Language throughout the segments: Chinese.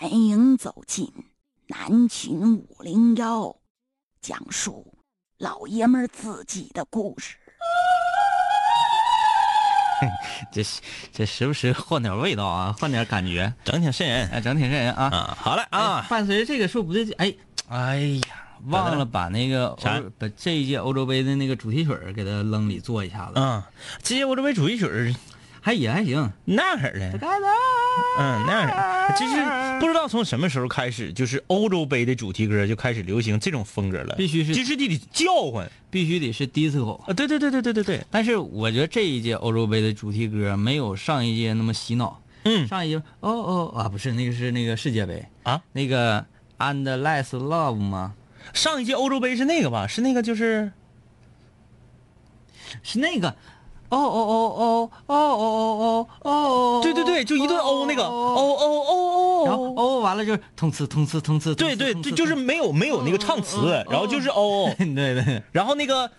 欢迎走进南秦五零幺，讲述老爷们儿自己的故事。这这时不时换点味道啊，换点感觉，整挺瘆人哎，整挺瘆人啊。啊！好了哎啊，伴随着这个说不对劲，哎哎呀，忘了把那个啥把这一届欧洲杯的那个主题曲儿给它扔里做一下子，嗯，这届欧洲杯主题曲儿还也还行。那样式的，嗯，那样式儿，就是不知道从什么时候开始，就是欧洲杯的主题歌就开始流行这种风格了，必须是就是得得叫唤必须得是 disco。啊！对对对对对对对，但是我觉得这一届欧洲杯的主题歌没有上一届那么洗脑。嗯上一届哦哦啊，不是那个是那个世界杯啊，那个 And Less Love 吗？上一届欧洲杯是那个吧？是那个就是是那个。哦哦哦哦哦哦哦哦哦！对对对，就一顿哦那个哦哦哦哦，然后哦完了就是通词通词通词。对对对，就是没有没有那个唱词，然后就是哦，对对。然后那个。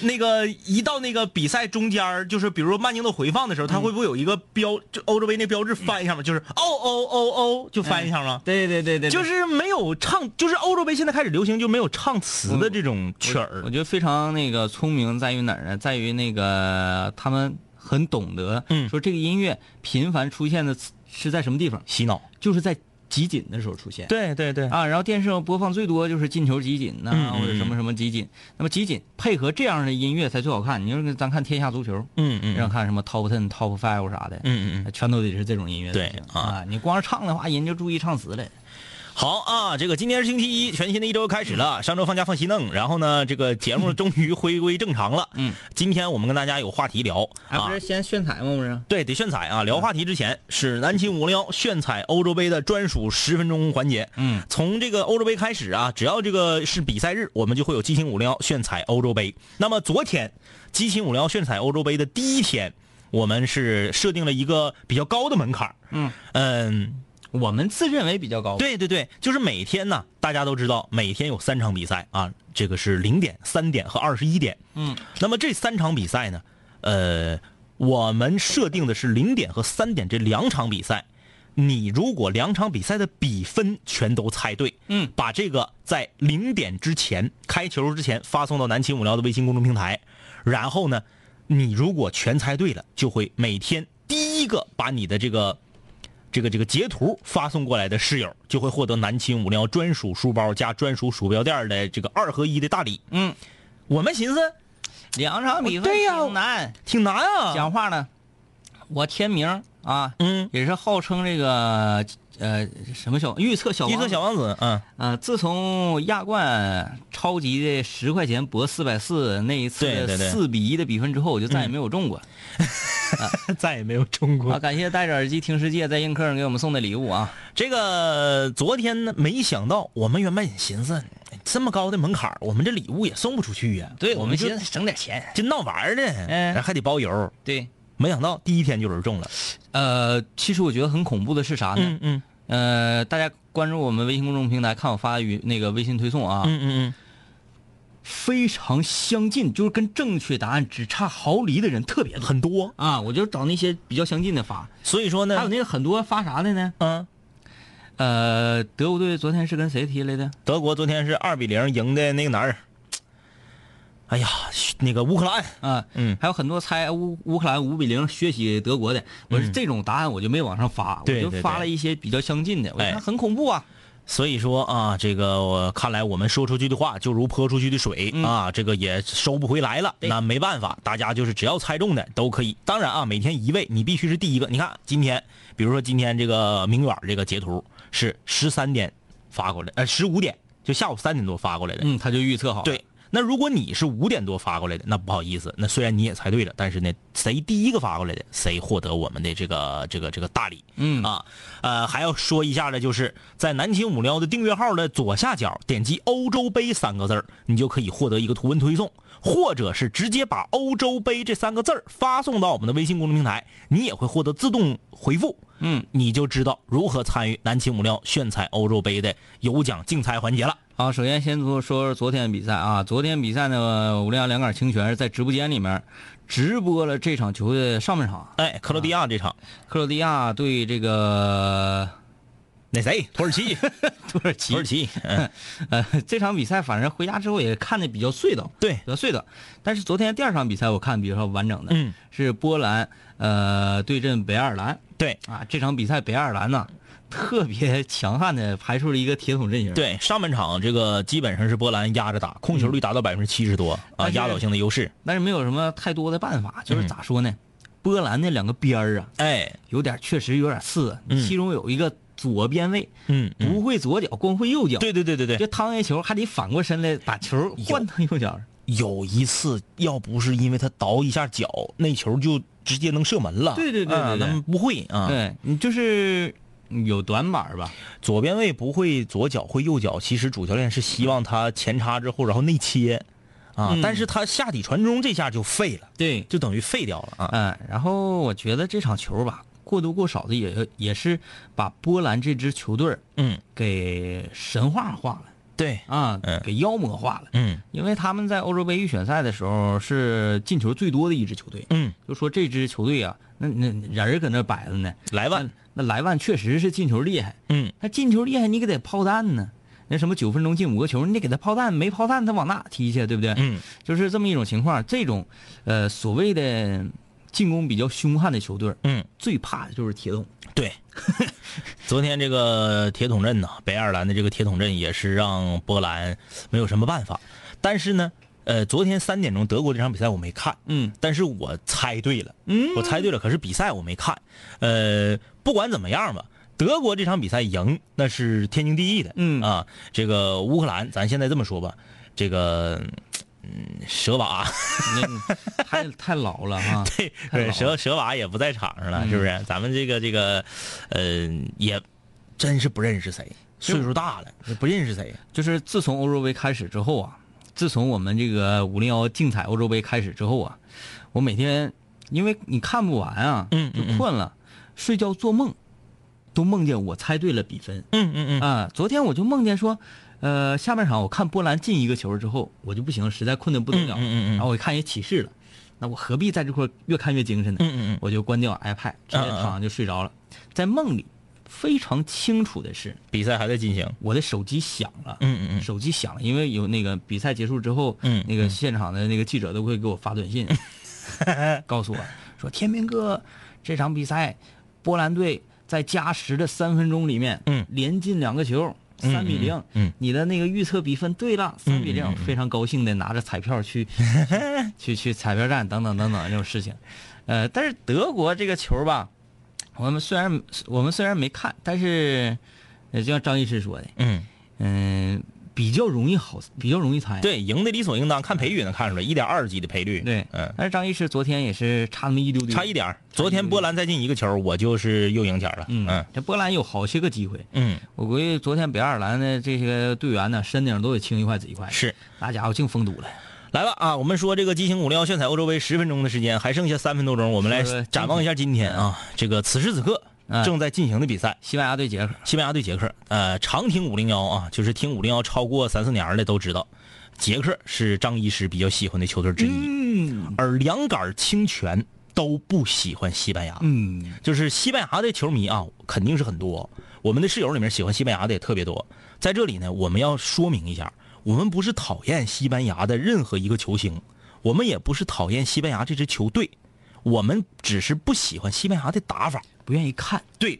那个一到那个比赛中间儿就是比如说慢镜头回放的时候，他会不会有一个标，就欧洲杯那标志翻一下吗？就是哦哦哦哦，就翻一下吗？对对对对，就是没有唱，就是欧洲杯现在开始流行就没有唱词的这种曲儿我。觉得非常那个聪明在于哪儿呢？在于那个他们很懂得，嗯说这个音乐频繁出现的是在什么地方，洗脑。就是在集锦的时候出现。对对对，啊，然后电视上播放最多就是进球集锦呐、或者什么什么集锦。那么集锦配合这样的音乐才最好看。你说咱看天下足球，嗯嗯让看什么 top ten、top five 啥的，嗯嗯嗯。全都得是这种音乐才对行啊啊。你光是唱的话，人就注意唱词了。好啊，这个今天是星期一，全新的一周开始了。上周放假放西弄，然后呢，这个节目终于回归正常了。嗯，今天我们跟大家有话题聊哎，啊不是，先炫彩吗？不是？对，得炫彩啊！聊话题之前是南秦五零幺炫彩欧洲杯的专属十分钟环节。嗯，从这个欧洲杯开始啊，只要这个是比赛日，我们就会有激情五零幺炫彩欧洲杯。那么昨天，激情五零幺炫彩欧洲杯的第一天，我们是设定了一个比较高的门槛儿嗯嗯，我们自认为比较高。，对对对，就是每天呢，大家都知道每天有三场比赛啊，这个是零点、三点和二十一点。嗯，那么这三场比赛呢，呃，我们设定的是零点和三点这两场比赛。你如果两场比赛的比分全都猜对，嗯把这个在零点之前开球之前发送到南秦五聊的微信公众平台，然后呢，你如果全猜对了，就会每天第一个把你的这个这个这个截图发送过来的室友，就会获得南秦五零幺专属书包加专属鼠标垫的这个二合一的大礼。嗯，我们寻思两场比赛挺难。挺难啊，讲话呢，我签名啊，嗯，也是号称这个呃什么小预测小预测小王子嗯，啊、自从亚冠超级的十块钱博四百四那一次四比一的比分之后，我就再也没有中过。再也没有中过啊，。感谢戴着耳机听世界在映客上给我们送的礼物啊！这个昨天呢，没想到我们原本也寻思这么高的门槛，我们这礼物也送不出去呀。对我们寻思省点钱。就闹玩儿的，嗯还得包邮。对，没想到第一天就有人中了。呃，其实我觉得很恐怖的是啥呢？嗯嗯呃，大家关注我们微信公众平台，看我发与那个微信推送啊，嗯嗯嗯非常相近，就是跟正确答案只差毫厘的人特别很多。啊！我就找那些比较相近的发，所以说呢，还有那个很多发啥的呢？嗯，呃，德国队昨天是跟谁踢来的？德国昨天是二比零赢的那个哪儿？哎呀，那个乌克兰。啊，嗯还有很多猜乌乌克兰五比零血洗德国的，我是这种答案我就没往上发，我就发了一些比较相近的，我哎看很恐怖啊。所以说啊，这个我看来我们说出去的话就如泼出去的水、嗯啊，这个也收不回来了。那没办法，大家就是只要猜中的都可以。当然啊，每天一位，你必须是第一个。你看今天，比如说今天这个明远这个截图是十三点发过来，呃，十五点就下午三点多发过来的。嗯，他就预测好了。对，那如果你是五点多发过来的，那不好意思，那虽然你也猜对了，但是呢，谁第一个发过来的，谁获得我们的这个这个这个大礼。嗯啊，呃，还要说一下的，就是在南秦五幺的订阅号的左下角点击“欧洲杯”三个字儿，你就可以获得一个图文推送，或者是直接把“欧洲杯”这三个字儿发送到我们的微信公众平台，你也会获得自动回复。嗯，你就知道如何参与南秦五料炫彩欧洲杯的有奖竞猜环节了。好，首先先说说昨天比赛啊，昨天比赛呢，五零幺两杆清泉是在直播间里面直播了这场球的上半场，哎，克罗地亚这场，克罗地亚对这个那谁，土耳其，土耳其土耳其，嗯，呃，这场比赛反正回家之后也看的比较碎的，对比较碎的。但是昨天第二场比赛我看比较完整的，嗯，是波兰呃对阵北爱尔兰对啊。这场比赛北爱尔兰呢特别强悍的排出了一个铁桶阵型，，对，上半场这个基本上是波兰压着打，控球率达到百分之七十多啊，压倒性的优势。但是没有什么太多的办法，就是咋说呢？波兰那两个边儿啊，哎，有点确实有点次，嗯其中有一个左边卫嗯，嗯不会左脚，光会右脚，对对对对对就，趟一球还得反过身来把球换到右脚。有一次要不是因为他倒一下脚，那球就直接能射门了。对对对对对啊他们不会啊。对你就是有短板吧？左边卫不会左脚会右脚，其实主教练是希望他前插之后，然后内切，啊，嗯但是他下底传中这下就废了，对，就等于废掉了啊。嗯，然后我觉得这场球吧，过多过少的也也是把波兰这支球队儿嗯，给神话化了对，啊嗯，给妖魔化了。嗯。因为他们在欧洲杯预选赛的时候是进球最多的一支球队，嗯，就说这支球队啊，那那人儿搁那摆着呢，莱万，那莱万确实是进球厉害，嗯，他进球厉害，你给他炮弹呢？那什么九分钟进五个球，你得给他炮弹，没炮弹他往哪踢去，对不对？嗯，就是这么一种情况。这种呃所谓的进攻比较凶悍的球队，嗯，最怕的就是铁桶。对。昨天这个铁桶阵呢，北爱尔兰的这个铁桶阵也是让波兰没有什么办法。但是呢，呃，昨天三点钟德国这场比赛我没看，嗯但是我猜对了，嗯我猜对了，可是比赛我没看。呃，不管怎么样吧，德国这场比赛赢那是天经地义的。嗯啊，这个乌克兰，咱现在这么说吧，这个嗯，舍瓦，那太太老了哈。对太老了舍舍瓦也不在场上了，嗯是不是？咱们这个这个，呃，也真是不认识谁，岁数大了，也不认识谁。就是自从欧洲杯开始之后啊，自从我们这个五零幺竞彩欧洲杯开始之后啊，我每天因为你看不完啊，嗯嗯就困了，睡觉做梦都梦见我猜对了比分嗯嗯嗯，啊。昨天我就梦见说，呃，下半场我看波兰进一个球之后，我就不行，实在困得不得了，嗯嗯嗯嗯然后我一看也起势了，那我何必在这块越看越精神呢？嗯嗯嗯我就关掉 iPad，直接躺上就睡着了。在梦里非常清楚的是，比赛还在进行。我的手机响了。嗯嗯嗯，手机响了，因为有那个比赛结束之后，嗯那个现场的那个记者都会给我发短信，告诉我说：“天明哥，这场比赛，波兰队在加时的三分钟里面，嗯连进两个球，嗯三比零、嗯嗯。你的那个预测比分对了，三比零、非常高兴的拿着彩票去 去去彩票站等等等等这种事情，呃，但是德国这个球吧，我们虽然我们虽然没看，但是，呃，就像张医师说的，嗯，嗯，比较容易好，比较容易猜。对，赢的理所应当，看赔率能看出来，一点二几的赔率。对，嗯，但是张医师昨天也是差那么一丢丢，差一点儿。昨天波兰再进一个球，我就是又赢钱了。嗯嗯这波兰有好些个机会，嗯，我估计昨天北爱尔兰的这些队员呢，身顶都得青一块紫一块，是。那家伙净封堵了。来吧啊！我们说这个激情五零幺炫彩欧洲杯十分钟的时间，还剩下三分多钟，我们来展望一下今天啊，这个此时此刻嗯正在进行的比赛，西班牙对捷克，西班牙对捷克。呃，常听五零幺啊，就是听五零幺超过三四年的都知道，捷克是张医师比较喜欢的球队之一，嗯而两杆清泉都不喜欢西班牙。嗯就是西班牙的球迷啊，肯定是很多。我们的室友里面喜欢西班牙的也特别多。在这里呢，我们要说明一下，我们不是讨厌西班牙的任何一个球星，我们也不是讨厌西班牙这支球队，我们只是不喜欢西班牙的打法。不愿意看，对，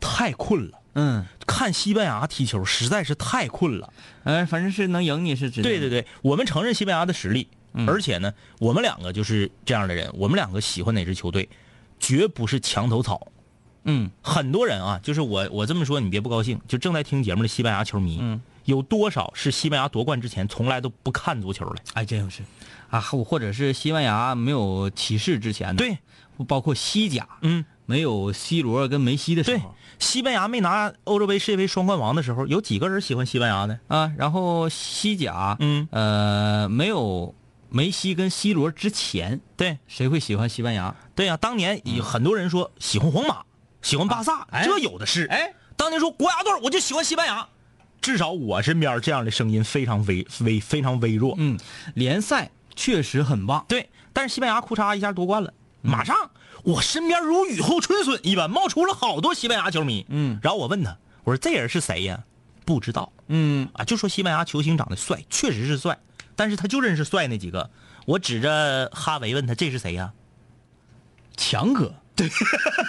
太困了，嗯，看西班牙踢球实在是太困了。哎，反正是能赢你是对对对，我们承认西班牙的实力，嗯而且呢，我们两个就是这样的人，我们两个喜欢哪支球队，绝不是墙头草。嗯很多人啊，就是我我这么说你别不高兴，就正在听节目的西班牙球迷，嗯，有多少是西班牙夺冠之前从来都不看足球的？哎，真有是，啊，或或者是西班牙没有骑士之前的，对，包括西甲嗯，没有 C 罗跟梅西的时对候，西班牙没拿欧洲杯世界杯双冠王的时候，有几个人喜欢西班牙的？啊，然后西甲，嗯，呃，没有梅西跟 C 罗之前，对谁会喜欢西班牙？对呀、当年有很多人说喜欢皇马，喜欢巴萨，哎这有的是。哎，当年说国家队我就喜欢西班牙，至少我身边这样的声音非常微微非常微弱。嗯，联赛确实很棒，对，但是西班牙库嚓一下夺冠了，马上我身边如雨后春笋一般冒出了好多西班牙球迷。嗯，然后我问他，我我说这人是谁呀？不知道嗯，啊，就说西班牙球星长得帅，确实是帅，但是他就认识帅那几个。我指着哈维问他这是谁呀？强哥，对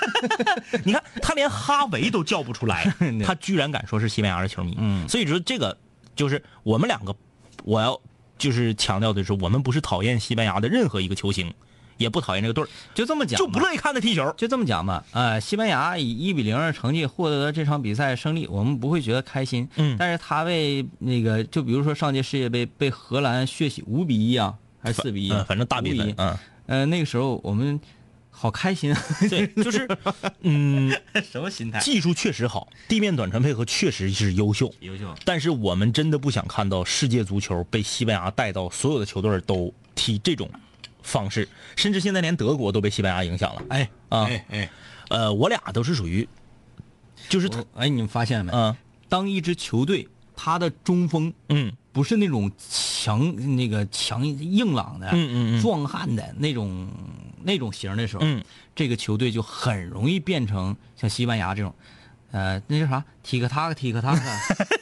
你看他连哈维都叫不出来，他居然敢说是西班牙的球迷。嗯所以说这个就是我们两个，我要就是强调的是，我们不是讨厌西班牙的任何一个球星，也不讨厌这个队儿，就这么讲，就不乐意看他踢球。就这么讲吧，呃，西班牙以一比零的成绩获得这场比赛胜利，我们不会觉得开心。嗯。但是他为那个，就比如说上届世界杯被荷兰血洗五比一啊，还是四比一、嗯，反正大比5比，分嗯，呃，那个时候我们好开心，啊 对，就是 嗯，什么心态？技术确实好，地面短传配合确实是优秀。优秀。但是我们真的不想看到世界足球被西班牙带到所有的球队都踢这种方式，甚至现在连德国都被西班牙影响了。哎啊哎哎，呃，我俩都是属于，就是哎，你们发现没？嗯当一支球队他的中锋嗯不是那种强那个强硬朗的、嗯嗯嗯壮汉的那种那种型的时候，嗯，这个球队就很容易变成像西班牙这种，呃，那叫啥？踢个塔克，踢个塔克。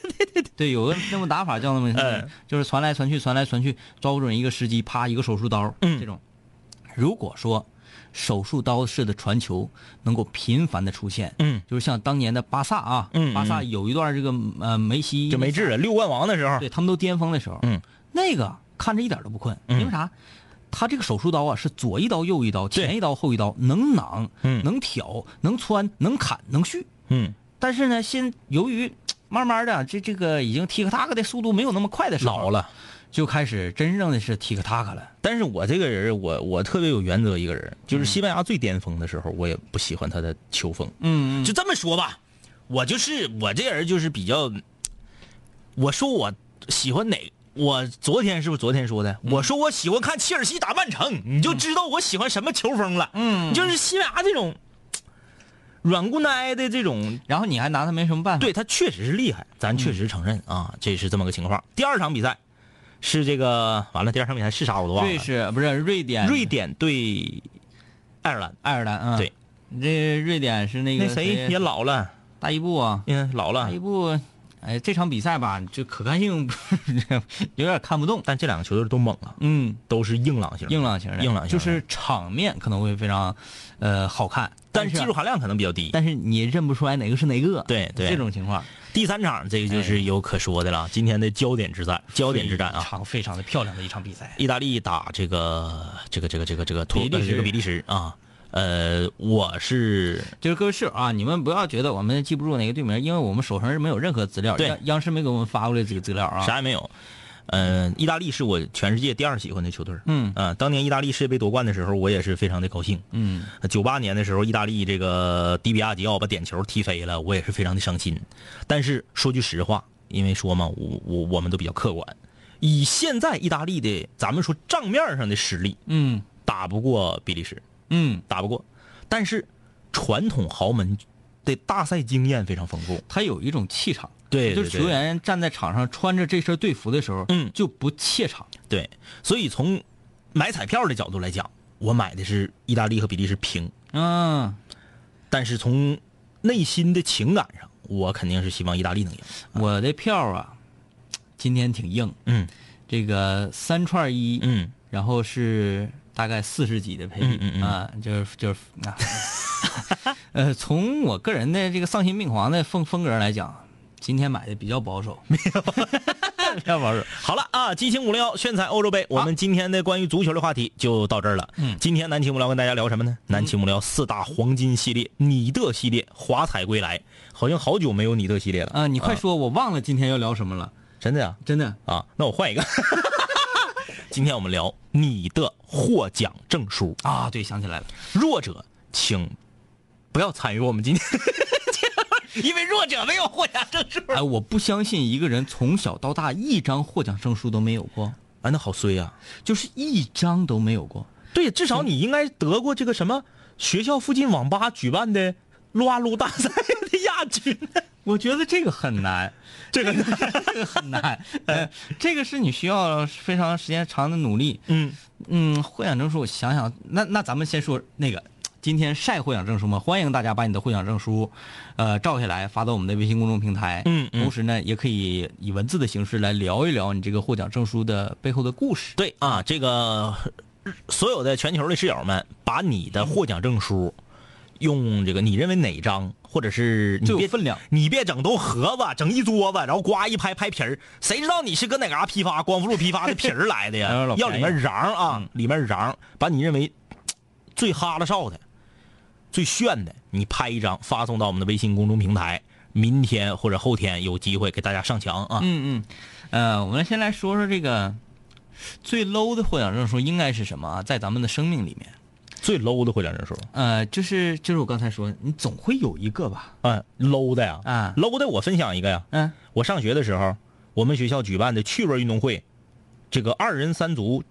对，有个那么打法叫那么，嗯就是传来传去，传来传去，抓不准一个时机，啪一个手术刀，嗯这种。如果说手术刀式的传球能够频繁的出现，嗯，就是像当年的巴萨啊，嗯嗯。巴萨有一段这个呃梅西就没治了六冠王的时候，对他们都巅峰的时候，嗯，那个看着一点都不困，嗯。因为啥？他这个手术刀啊，是左一刀右一刀，前一刀后一刀，能攮，嗯。能挑，能穿，能砍，能续。嗯，但是呢，现由于 慢慢的这这个已经 tik tak 的速度没有那么快的时候，老了。就开始真正的是 tik tak 了。但是我这个人，我我特别有原则一个人，就是西班牙最巅峰的时候，我也不喜欢他的球风。嗯就这么说吧，我就是我这人就是比较，我说我喜欢哪，我昨天是不是昨天说的？我说我喜欢看切尔西打曼城，你就知道我喜欢什么球风了。嗯就是西班牙这种软骨奶的这种，然后你还拿他没什么办法。对他确实是厉害，咱确实承认啊，这是这么个情况。第二场比赛是这个完了，第二场比赛是啥我都忘了。瑞士不是瑞典，瑞典对爱尔兰，爱尔兰啊，对，这瑞典是那个那谁？也老了，大伊布啊，嗯，老了。大伊。布，哎，这场比赛吧，就可看性 有点看不动。但这两个球队都猛啊，嗯，都是硬朗型，硬朗型的，硬朗型就是场面可能会非常，呃，好看，但是技术含量可能比较低。但是你认不出来哪个是哪个。对对。这种情况，第三场这个就是有可说的了，今天的焦点之战，焦点之战啊，非常非常的漂亮的一场比赛。意大利打这个这个这个这个这个土比利时呃这个比利时啊，呃，我是就是各位室友啊，你们不要觉得我们记不住哪个队名，因为我们手上是没有任何资料，央视没给我们发过来这个资料啊。啥也没有。呃，意大利是我全世界第二喜欢的球队。嗯呃，当年意大利世界杯夺冠的时候，我也是非常的高兴。嗯，九八年的时候，意大利这个迪比亚吉奥把点球踢飞了，我也是非常的伤心。但是说句实话，因为说嘛，我我我们都比较客观，以现在意大利的咱们说账面上的实力，嗯打不过比利时，嗯，打不过。但是传统豪门的大赛经验非常丰富，他有一种气场，对就是球员站在场上穿着这身队服的时候，嗯。就不怯场。对，所以从买彩票的角度来讲，我买的是意大利和比利时平，嗯，但是从内心的情感上，我肯定是希望意大利能赢。我的票啊，今天挺硬，嗯。这个三串一，嗯，然后是大概四十几的配比。嗯嗯嗯。啊，就是就是啊，呃，从我个人的这个丧心病狂的风风格来讲，今天买的比较保守，比较保守。好了啊，激情五零幺炫彩欧洲杯，我们今天的关于足球的话题就到这儿了。嗯今天南秦无聊跟大家聊什么呢？南秦无聊四大黄金系列，你的系列华彩归来，好像好久没有你的系列了啊，你快说，我忘了今天要聊什么了，真的呀？真的。啊，那我换一个。今天我们聊你的获奖证书，啊，对，想起来了，弱者请不要参与我们今天，因为弱者没有获奖证书。哎，我不相信一个人从小到大一张获奖证书都没有过，啊，那好衰呀、就是一张都没有过。对，至少你应该得过这个什么学校附近网吧举办的撸啊撸大赛的亚军。我觉得这个很难，这个 这个很难，呃，这个是你需要非常时间长的努力。嗯，嗯，获奖证书，我想想，那那咱们先说那个今天晒获奖证书吗？欢迎大家把你的获奖证书，呃，照下来发到我们的微信公众平台。嗯嗯同时呢，也可以以文字的形式来聊一聊你这个获奖证书的背后的故事。对啊，这个所有的全球的室友们，把你的获奖证书用这个你认为哪张，或者是你别分量你别整都盒子，整一桌子，然后呱一拍拍皮儿，谁知道你是搁哪嘎批发光伏路批发的皮儿来的呀？要里面瓤啊，嗯里面瓤，把你认为最哈拉少的、最炫的，你拍一张发送到我们的微信公众平台。明天或者后天有机会给大家上墙啊！嗯嗯，呃，我们先来说说这个最 low 的获奖证书应该是什么啊？在咱们的生命里面，最 low 的获奖证书，呃，就是就是我刚才说，你总会有一个吧？嗯，low 的呀，啊，low 的我分享一个呀，嗯我上学的时候，我们学校举办的趣味运动会，这个二人三足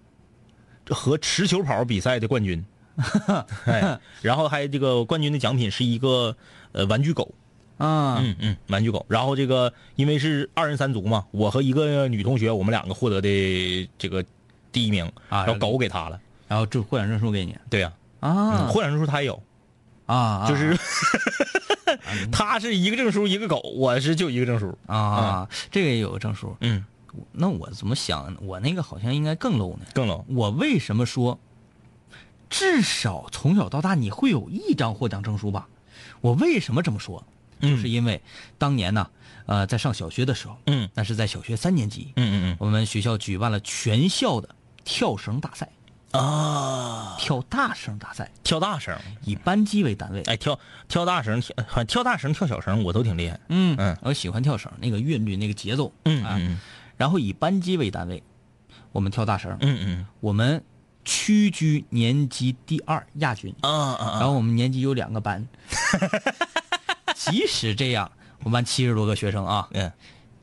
和持球跑比赛的冠军，哎，然后还这个冠军的奖品是一个呃玩具狗，啊，嗯嗯，玩具狗。然后这个因为是二人三足嘛，我和一个女同学，我们两个获得的这个第一名，啊然后狗给他了。然后这获奖证书给你对呀、啊嗯，获奖证书他也有，啊，就是 他是一个证书一个狗，我是就一个证书。啊，这个也有个证书。嗯，那我怎么想？我那个好像应该更 low 呢。更 low。我为什么说，至少从小到大你会有一张获奖证书吧？我为什么这么说？就是因为当年呢，呃，在上小学的时候，嗯。那是在小学三年级，嗯嗯嗯。我们学校举办了全校的跳绳大赛，嗯啊，跳大绳大赛，跳大绳，以班级为单位。哎，跳跳大绳，跳跳大绳、跳小绳我都挺厉害。嗯嗯。我喜欢跳绳，那个韵律，那个节奏，啊，嗯嗯。然后以班级为单位，我们跳大绳，嗯嗯。我们屈居年级第二亚军。啊啊然后我们年级有两个班，即使这样，我们班七十多个学生啊，嗯，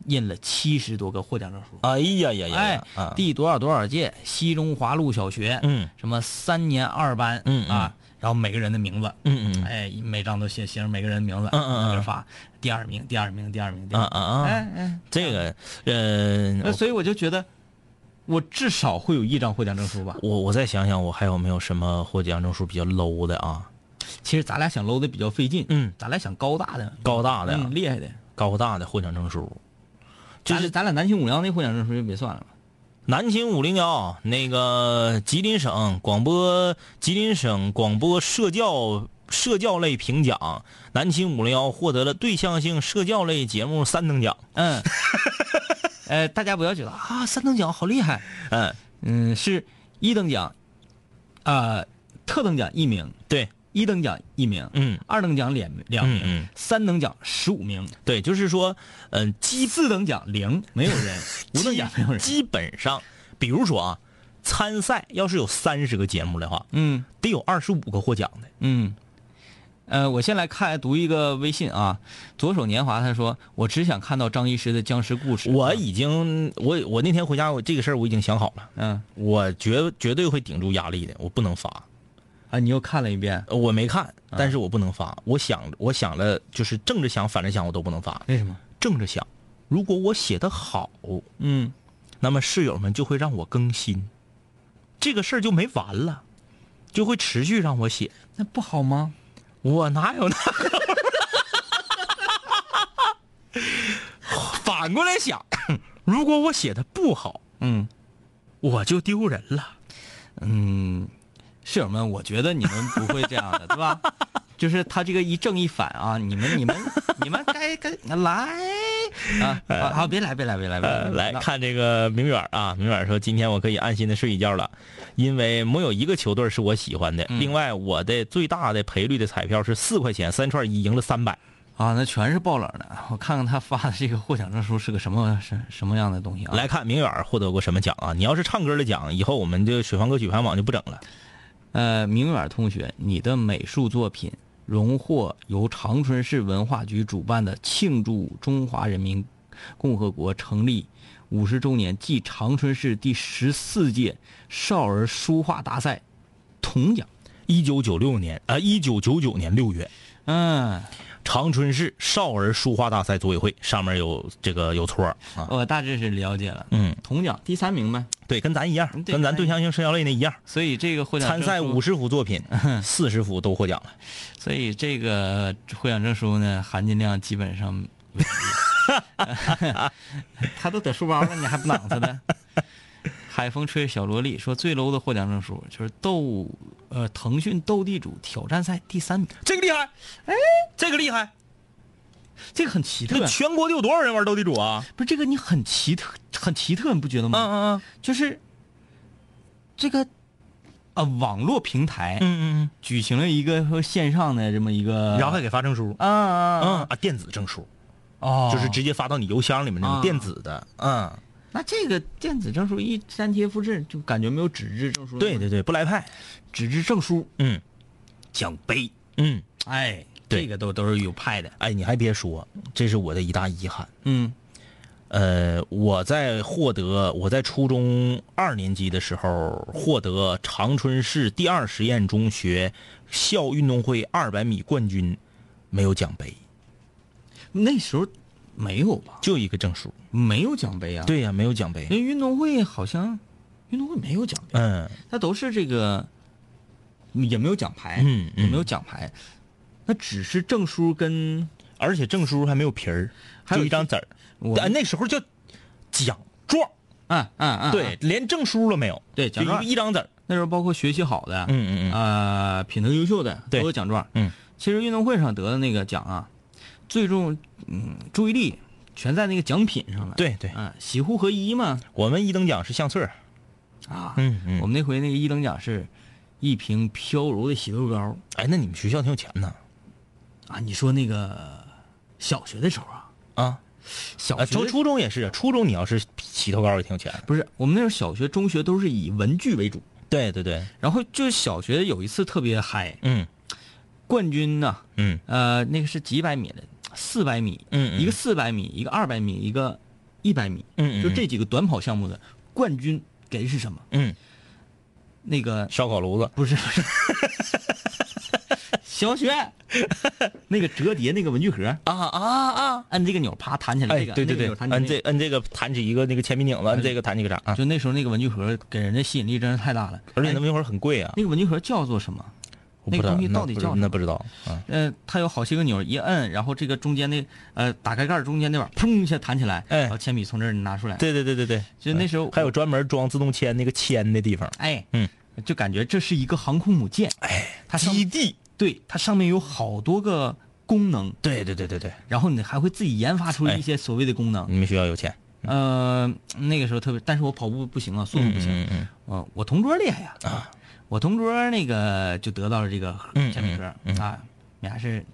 印了七十多个获奖证书。哎呀呀呀哎第多少多少届？西中华路小学，嗯。什么三年二班，嗯嗯。啊，然后每个人的名字，嗯嗯。哎，每张都写写上每个人的名字，嗯嗯发第二名，第二名，第二名，第二名，啊啊啊，哎哎，这个呃，所以我就觉得，我至少会有一张获奖证书吧。我我再想想，我还有没有什么获奖证书比较 low 的啊？其实咱俩想 low 的比较费劲，嗯，咱俩想高大的，高大的厉害的，高大的获奖证书，就是咱俩南青五零幺那获奖证书就别算了吧。南京五零幺那个吉林省广播吉林省广播社教社教类评奖，南京五零幺获得了对象性社教类节目三等奖。嗯，呃，大家不要觉得啊，三等奖好厉害，嗯，嗯，是一等奖，啊、特等奖一名，对，一等奖一名，嗯，二等奖两两名，嗯嗯三等奖十五名，对，就是说，嗯、基四等奖零，没有人，五等奖没有人，基本上，比如说啊，参赛要是有三十个节目的话，嗯得有二十五个获奖的。嗯。呃，我先来看读一个微信啊，左手年华他说：“我只想看到张医师的僵尸故事。”我已经，我我那天回家，我这个事儿我已经想好了，嗯我绝绝对会顶住压力的，我不能发。啊，你又看了一遍，呃我没看，但是我不能发。我想，我想了，就是正着想，反着想，我都不能发。为什么？正着想，如果我写的好，嗯，那么室友们就会让我更新，这个事儿就没完了，就会持续让我写。那不好吗？我哪有那？反过来想，如果我写的不好，嗯我就丢人了。嗯，室友们，我觉得你们不会这样的，对吧？就是他这个一正一反啊，你们你们 你们该该来啊啊！好，别来别来别来别来，来看这个明远啊，明远说今天我可以安心的睡一觉了，因为没有一个球队是我喜欢的。嗯另外，我的最大的赔率的彩票是四块钱，三串一赢了三百。啊，那全是爆冷的。我看看他发的这个获奖证书是个什么什什么样的东西啊？来看明远获得过什么奖啊？你要是唱歌的奖，以后我们就水房歌曲排行榜就不整了。呃，明远同学，你的美术作品荣获由长春市文化局主办的庆祝中华人民共和国成立五十周年暨长春市第十四届少儿书画大赛铜奖。一九九六年啊，一九九九年六月，嗯，长春市少儿书画大赛组委会上面有这个有戳儿啊。我大致是了解了。嗯，铜奖第三名呗。对，跟咱一样，跟咱对象性社交类那一样。所以这个获奖参赛五十幅作品，四十幅都获奖了。所以这个获奖证书呢，含金量基本上，他都得书包了，你还不囊他呢？海风吹小萝莉说最 low 的获奖证书就是斗呃腾讯斗地主挑战赛第三名，这个厉害，哎，这个厉害。这个很奇特这，全国得有多少人玩斗地主啊？不是这个你很奇特，很奇特，你不觉得吗？嗯嗯嗯就是这个啊、网络平台嗯嗯举行了一个线上的这么一个，嗯，然后还给发证书。啊啊嗯啊啊，电子证书，哦，就是直接发到你邮箱里面那啊种电子的。嗯，那这个电子证书一粘贴复制，就感觉没有纸质证书。对，对对，不来派。纸质证书、嗯奖杯，嗯，哎，对这个都都是有派的。哎，你还别说，这是我的一大遗憾。嗯呃，我在获得我在初中二年级的时候获得长春市第二实验中学校运动会二百米冠军，没有奖杯，那时候没有吧？就一个证书。没有奖杯啊。，对呀、没有奖杯因。为运动会好像运动会没有奖杯，嗯它都是这个也没有奖牌，嗯嗯也没有奖牌，那只是证书跟而且证书还没有皮儿，还有就一张纸儿。我但那时候叫奖状，啊啊啊，对，连证书都没有，对奖状一张纸儿。那时候包括学习好的，嗯嗯嗯啊，品德优秀的都对有奖状。嗯，其实运动会上得的那个奖啊，最重嗯注意力全在那个奖品上了。，对对，啊，喜护合一嘛我们一等奖是相册儿。啊，嗯嗯我们那回那个一等奖是一瓶飘柔的洗头膏哎，那你们学校挺有钱呐。啊。你说那个小学的时候啊，啊，呃，小学的初初中也是，初中你要是洗头膏也挺有钱的。不是我们那时候小学、中学都是以文具为主，对对对，然后就是小学有一次特别嗨，嗯冠军呢，嗯呃，那个是几百米的，四百米，嗯嗯一个四百米，一个二百米，一个一百米，嗯嗯就这几个短跑项目的冠军给的是什么？嗯，那个烧烤炉子。不是不是，小雪，那个折叠那个文具盒，啊啊啊！按这个钮啪弹起来，哎，这个对对对那个钮，弹起那个摁这摁这个弹起一个那个铅笔拧子，摁这个弹起个啥啊？就那时候那个文具盒给人的吸引力真是太大了，哎而且那文具盒很贵啊，那个文具盒叫做什么？那个东西到底叫什么那不知道嗯。呃，它有好些个钮，一摁，然后这个中间那呃打开盖儿中间那板儿砰一下弹起来，哎然后铅笔从这儿拿出来，对对对对对，就那时候还有专门装自动铅那个铅的地方。哎，嗯，就感觉这是一个航空母舰，哎，它上基地。对，它上面有好多个功能，对对对对对，然后你还会自己研发出哎。一些所谓的功能。你们学校有钱。呃，那个时候特别，但是我跑步不行啊，速度不行。嗯嗯呃，我同桌厉害呀，啊，我同桌那个就得到了这个铅笔盒嗯嗯。啊，你还是，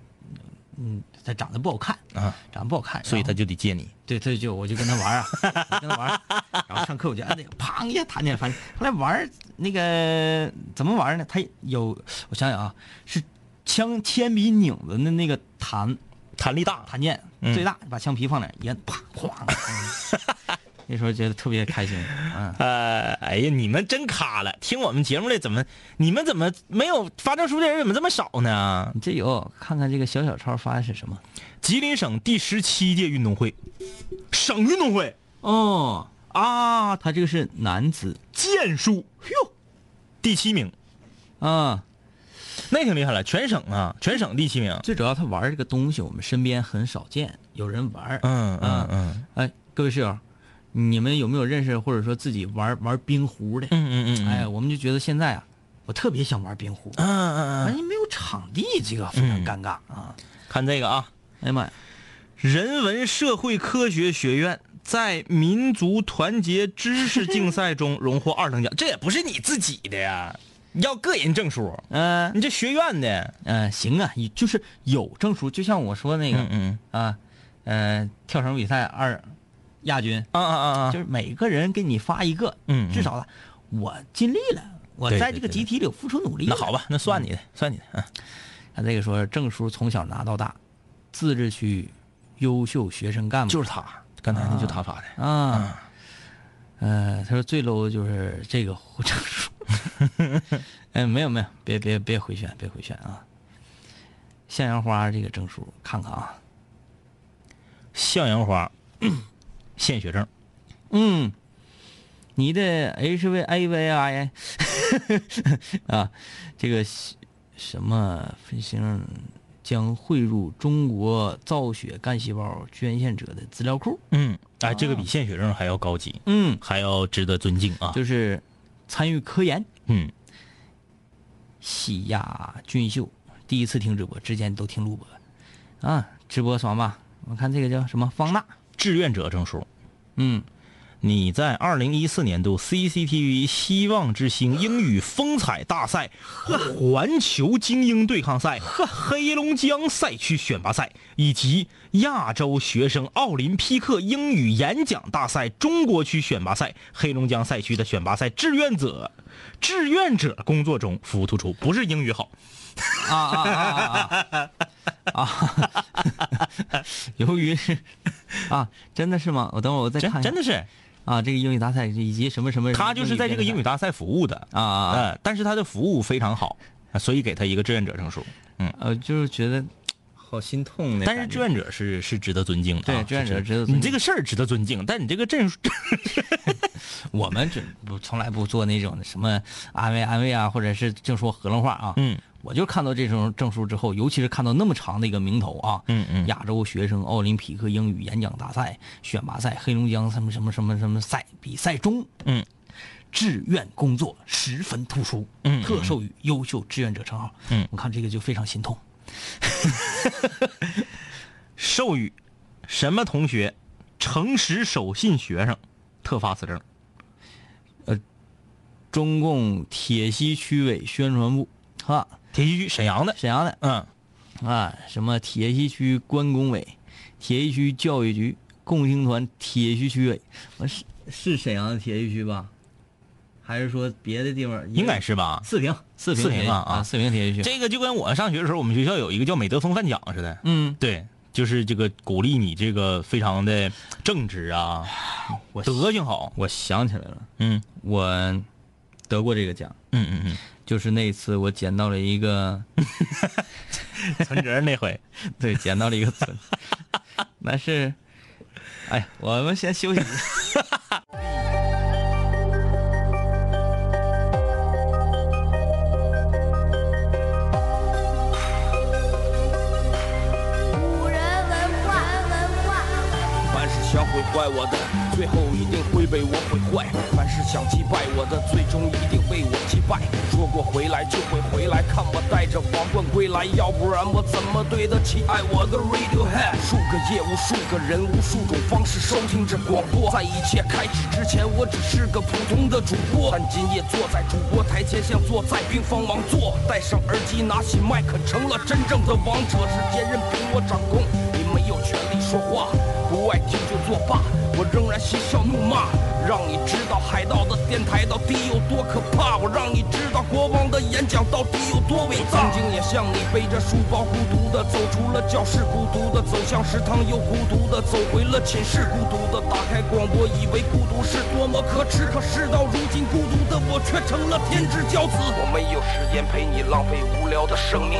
嗯，他长得不好看，啊，长得不好看，所以他就得借你。对，他就我就跟他玩啊，我跟他玩，然后上课我就按那个，砰一下弹起来，反正后来玩那个怎么玩呢？他有我想想啊，是枪铅笔拧子的那个弹弹力大。弹键嗯最大，把枪皮放那儿一按，啪 那时候觉得特别开心，嗯，呃，哎呀，你们真卡了！听我们节目的怎么，你们怎么没有发证书的人怎么这么少呢？你这有看看这个小小超发的是什么？吉林省第十七届运动会，省运动会哦啊，他这个是男子剑术，哟，第七名，啊，那挺厉害了，全省啊，全省第七名。最主要他玩这个东西，我们身边很少见，有人玩，嗯嗯啊嗯哎，各位室友，你们有没有认识或者说自己玩玩冰壶的？嗯嗯嗯，哎，我们就觉得现在啊，我特别想玩冰壶，嗯嗯嗯，反正没有场地，这个非常尴尬啊！看这个啊，哎呀妈呀，人文社会科学学院在民族团结知识竞赛中荣获二等奖，这也不是你自己的呀，要个人证书，嗯你这学院的。嗯，行啊，你就是有证书，就像我说那个嗯嗯啊，呃，跳绳比赛二亚军，啊啊啊啊！就是每个人给你发一个，嗯嗯至少我尽力了，我在这个集体里付出努力。那好，吧，那算你的，算你的。嗯他这个说证书从小拿到大，自治区优秀学生干部就是他，刚才那就他发的。啊，呃，他说最 low 就是这个证书。哎，没有没有，别别别回旋，别回旋啊！向阳花这个证书看看啊，向阳花，献血证，嗯，你的 H V A V I 啊，这个什么分型将汇入中国造血干细胞捐献者的资料库。嗯，哎，这个比献血证还要高级，嗯，还要值得尊敬啊。就是参与科研。嗯，西亚俊秀，第一次听直播，之前都听录播。啊，直播爽吧？我看这个叫什么方娜志愿者证书。嗯，你在二零一四年度 CCTV 希望之星英语风采大赛、环球精英对抗赛、黑龙江赛区选拔赛以及亚洲学生奥林匹克英语演讲大赛中国区选拔赛黑龙江赛区的选拔赛志愿者志愿者工作中服务突出，不是英语好。啊啊啊啊啊！由于是啊，真的是吗？我等会儿我再看。真的是啊，这个英语大赛以及什么什么，他就是在这个英语大赛服务的啊啊啊！但是他的服务非常好，所以给他一个志愿者证书。嗯，呃，就是觉得好心痛但是志愿者是是值得尊敬的，对，志愿者值得。你这个事儿值得尊敬，但你这个证书 我们这不从来不做那种什么安慰安慰啊，或者是净说河龙话啊。嗯。我就看到这种证书之后，尤其是看到那么长的一个名头啊，嗯嗯，亚洲学生奥林匹克英语演讲大赛选拔赛黑龙江什么什么什么什么赛比赛中，嗯，志愿工作十分突出，嗯，特授予优秀志愿者称号，嗯，我看这个就非常心痛。授予什么同学诚实守信学生特发此证？呃，中共铁西区委宣传部，哈。铁西区沈阳的，沈阳的，嗯，啊，什么铁西区关工委、铁西区教育局、共青团铁西区委，是是沈阳的铁西区吧？还是说别的地方？应该是吧？四平，四平，四平啊啊，四平铁西区。这个就跟我上学的时候，我们学校有一个叫美德风范奖似的。嗯，对，就是这个鼓励你这个非常的正直啊，我德行好。我想起来了，嗯，我得过这个奖。嗯嗯嗯。就是那次我捡到了一个存折，那回。对捡到了一个存，那是，哎，我们先休息。古人文化，凡是想毁坏我的，最后一定会被我毁坏；想击败我的，最终一定被我击败。说过回来就会回来，看我带着王冠归来，要不然我怎么对得起爱我的 Radiohead？无数个夜，无数个人，无数种方式收听着广播。在一切开始之前，我只是个普通的主播，但今夜坐在主播台前，像坐在冰封王座。戴上耳机，拿起麦克，成了真正的王者。世界任凭我掌控，你没有权利说话，不爱听就作罢。我仍然嬉笑怒骂，让你知道海盗的电台到底有多可怕。我让你知道国王的演讲到底有多伟大。我曾经也像你背着书包孤独的走出了教室，孤独的走向食堂，又孤独的走回了寝室，孤独的打开广播，以为孤独是多么可耻。可事到如今，孤独的我却成了天之骄子。我没有时间陪你浪费无聊的生命，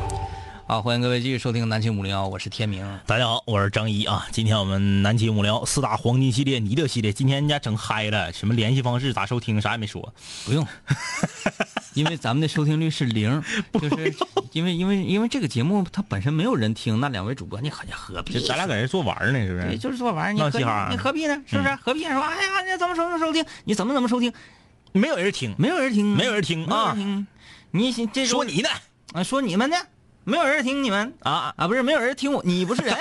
好，欢迎各位继续收听南秦五零幺，我是天明。大家好，我是张一啊。今天我们南秦五零幺四大黄金系列尼德系列，今天人家整嗨了，什么联系方式咋收听啥也没说，不用，因为咱们的收听率是零，就是因为因为因为这个节目它本身没有人听，那两位主播你何何必？咱俩搁这做玩呢，是不对，是？就是做玩儿，你你何必呢？是不是？何必说哎呀，你怎么收听收听？你怎么怎么收听？没有人听，没有人听，没有人听啊。你这说你呢啊，说你们呢？没有人听你们啊！啊，不是没有人听我，你不是人，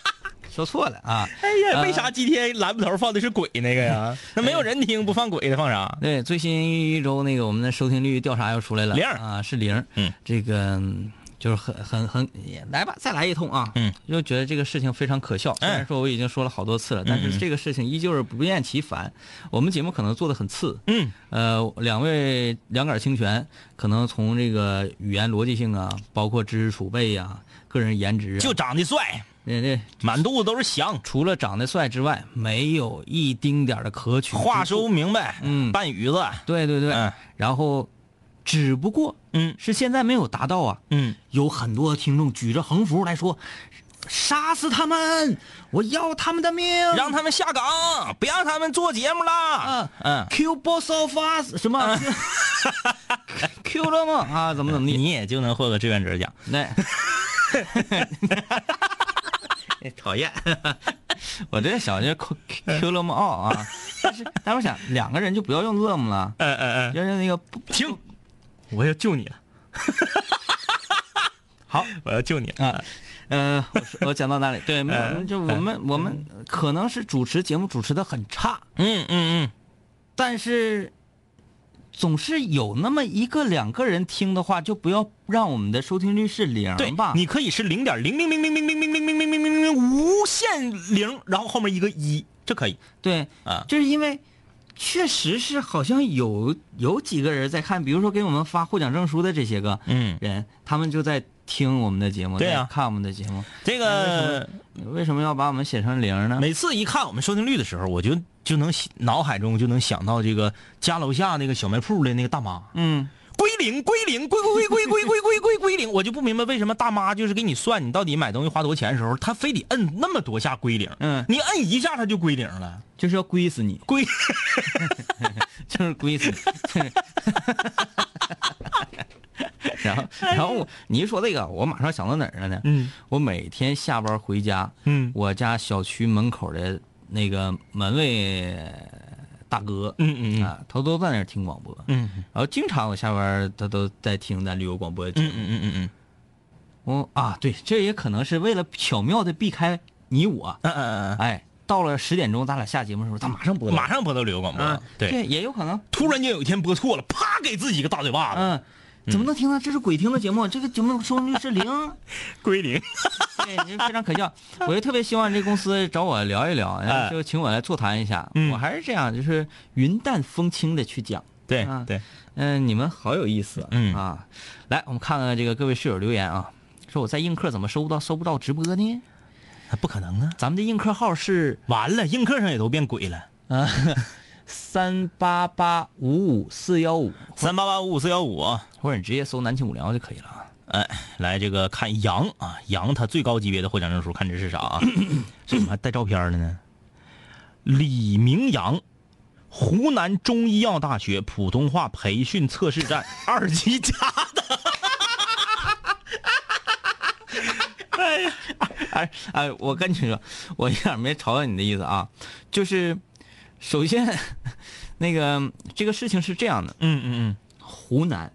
说错了啊。哎呀，为啥今天栏目头放的是鬼那个呀？那没有人听，不放鬼的放啥？对，最新一周那个我们的收听率调查又出来了，零啊，是零。嗯，这个嗯就是很很很也来吧，再来一通啊！嗯，就觉得这个事情非常可笑。虽然说我已经说了好多次了，但是这个事情依旧是不厌其烦。我们节目可能做的很次，嗯，呃，两位两杆清泉，可能从这个语言逻辑性啊，包括知识储备呀、个人颜值啊，就长得帅，那那，满肚子都是翔，除了长得帅之外，没有一丁点的可取。话说明白，嗯半鱼子，对对对，嗯然后只不过嗯是现在没有达到啊。嗯，有很多听众举着横幅来说：“杀死他们！我要他们的命！”让他们下岗，不让他们做节目啦。嗯，嗯。Q boss of us 什么 Q 了吗？啊，怎么怎么地？你也就能获个志愿者奖。那 讨厌，我这小就 Q Q 了吗？哦啊，但是但我想两个人就不要用乐么了，嗯嗯嗯，要用那个停，我要救你了。好，我要救你。啊，呃，我我讲到哪里？对，没有嗯就我们我们可能是主持节目主持的很差，嗯嗯嗯但是总是有那么一个两个人听的话，就不要让我们的收听率是零吧？你可以是零点零零零零零零零零零零零零零无限零，然后后面一个一，这可以。对啊就是因为确实是好像有有几个人在看，比如说给我们发获奖证书的这些个嗯，人，他们就在听我们的节目，对啊看我们的节目。这个为什么要把我们写成零呢？每次一看我们收听率的时候，我就就能脑海中就能想到这个家楼下那个小卖铺的那个大妈，嗯，归零归零归归归归归归归归归零，我就不明白为什么大妈就是给你算你到底买东西花多少钱的时候，她非得摁那么多下归零，嗯你摁一下她就归零了，就是要归死你，归就是归死你。就 是然后，然后我你一说这个，我马上想到哪儿了呢？嗯我每天下班回家，嗯我家小区门口的那个门卫大哥，嗯嗯嗯。啊，他都在那儿听广播，嗯然后经常我下班他都在听咱旅游广播节目。嗯嗯嗯嗯我啊，对，这也可能是为了巧妙的避开你我，嗯嗯嗯哎，到了十点钟咱俩下节目的时候，他马上播马上播到旅游广播啊，，对，也有可能，突然间有一天播错了，啪给自己一个大嘴巴子，嗯。怎么能听呢？这是鬼听的节目，这个节目收视率是零，归零，对，这非常可笑。我就特别希望这公司找我聊一聊，哎就请我来座谈一下。嗯我还是这样，就是云淡风轻的去讲。对啊对，嗯、你们好有意思，嗯啊，来，我们看看这个各位室友留言啊，说我在映客怎么收不到收不到直播呢？不可能啊，咱们的映客号是完了，映客上也都变鬼了，啊三八八五五四幺五，三八八五五四幺五啊。或者你直接搜南青五聊就可以了啊。哎，来这个看杨啊，杨他最高级别的获奖证书，看这是啥啊？这怎么还带照片的呢？李明阳，湖南中医药大学普通话培训测试站 二级甲的。哎哎，我跟你说，我一点没嘲笑你的意思啊，就是首先 那个这个事情是这样的，嗯嗯嗯，湖南。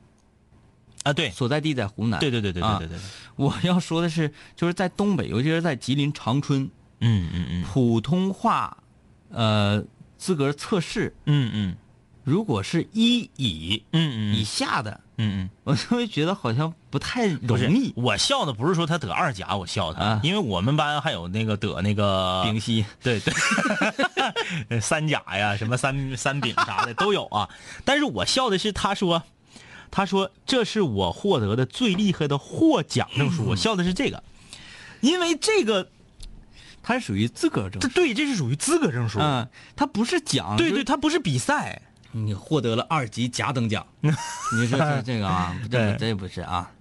啊对，所在地在湖南，对对对对对啊对对。对，我要说的是，就是在东北，尤其是在吉林长春，嗯嗯嗯。普通话呃资格测试，嗯嗯。如果是一乙嗯嗯。以嗯下的，嗯嗯。我就会觉得好像不太容易。我笑的不是说他得二甲，我笑他，啊因为我们班还有那个得那个丙烯，对对，三甲呀，什么三 三丙啥的都有啊。但是我笑的是他说，他说这是我获得的最厉害的获奖证书，我笑的是这个，因为这个，它是属于资格证这。对，这是属于资格证书。嗯，它不是奖，对对，就是它不是比赛。你获得了二级甲等奖，你说这这个啊，这对这不是啊？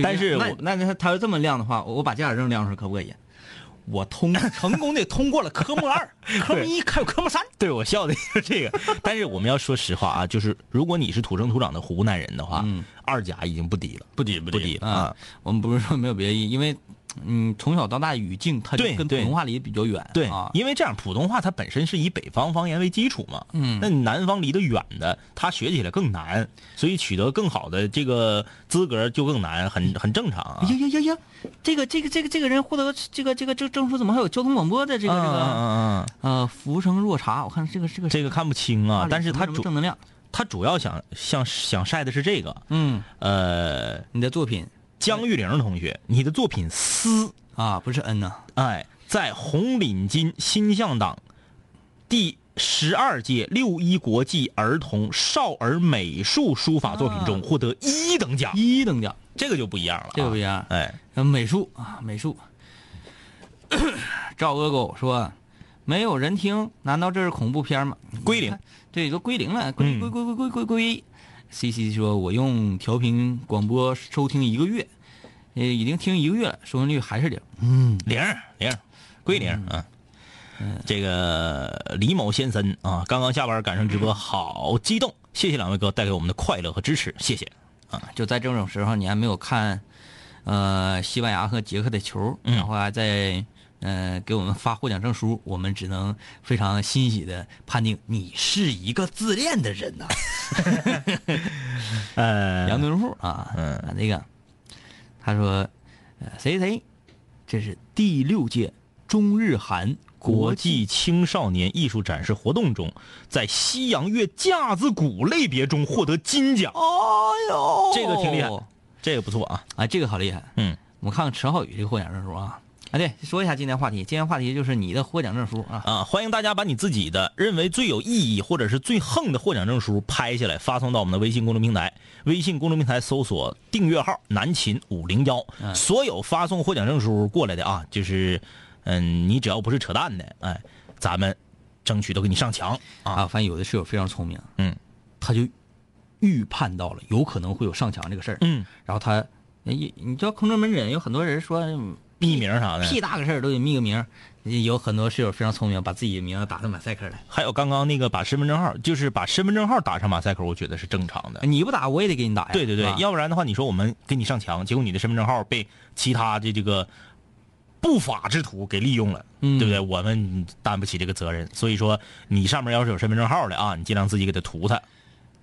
但是我那那他要这么亮的话，我把驾驶证亮出来可不可以？我通成功的通过了科目二、科目一还有科目三。对我笑的是这个，但是我们要说实话啊，就是如果你是土生土长的湖南人的话，嗯二甲已经不低了，不低不低了啊！我们不是说没有别的意义，因为嗯，从小到大语境它就跟普通话离得比较远，对啊，因为这样普通话它本身是以北方方言为基础嘛，嗯那你南方离得远的，他学起来更难，所以取得更好的这个资格就更难，很很正常。呀呀呀呀！这个这个这个这个人获得这个这个这个证书，怎么还有交通广播的这个这个嗯嗯嗯嗯，呃浮生若茶？我看这个这个这个看不清啊，但是他主正能量，他主要想想想晒的是这个，嗯，呃，你的作品江玉玲同学，你的作品《思》啊，不是 N 呐、哎，在红领巾新向党第十二届六一国际儿童少儿美术书法作品中获得一等奖，一等奖，这个就不一样了、啊，这个不一样。哎，呃美术啊，美术。赵恶狗说：“没有人听，难道这是恐怖片吗？”归零，对，都归零了，归嗯归归归归归归。C C 说：“我用调频广播收听一个月，呃，已经听一个月了，收听率还是零。嗯，零零归零啊。这个李某先生啊，刚刚下班赶上直播，好激动！谢谢两位哥带给我们的快乐和支持，谢谢啊。就在这种时候，你还没有看，呃，西班牙和捷克的球，嗯然后还在呃给我们发获奖证书，我们只能非常欣喜的判定你是一个自恋的人呐、呃，杨敦富啊，嗯。啊，那个，他说，呃，谁谁，这是第六届中日韩国际青少年艺术展示活动中，在西洋乐架子鼓类别中获得金奖，哦呦，这个挺厉害这个不错啊。啊，这个好厉害。嗯，我们看看陈浩宇这个获奖证书啊，啊，对，说一下今天话题，今天话题就是你的获奖证书啊，啊，欢迎大家把你自己的认为最有意义或者是最横的获奖证书拍下来，发送到我们的微信公众平台。微信公众平台搜索订阅号“南秦五零幺”，所有发送获奖证书过来的啊，就是，嗯，你只要不是扯淡的，哎，咱们争取都给你上墙啊。啊，发现有的室友非常聪明，嗯，他就预判到了有可能会有上墙这个事儿，嗯，然后他，你你知道空中门诊有很多人说嗯匿名啥的，屁大个事儿都得匿个名，有很多室友非常聪明，把自己的名字打上马赛克来。还有刚刚那个把身份证号，就是把身份证号打上马赛克，我觉得是正常的。你不打我也得给你打呀。对对对要不然的话，你说我们给你上墙，结果你的身份证号被其他的这个不法之徒给利用了，嗯对不对？我们担不起这个责任，所以说你上面要是有身份证号的啊，你尽量自己给他涂它。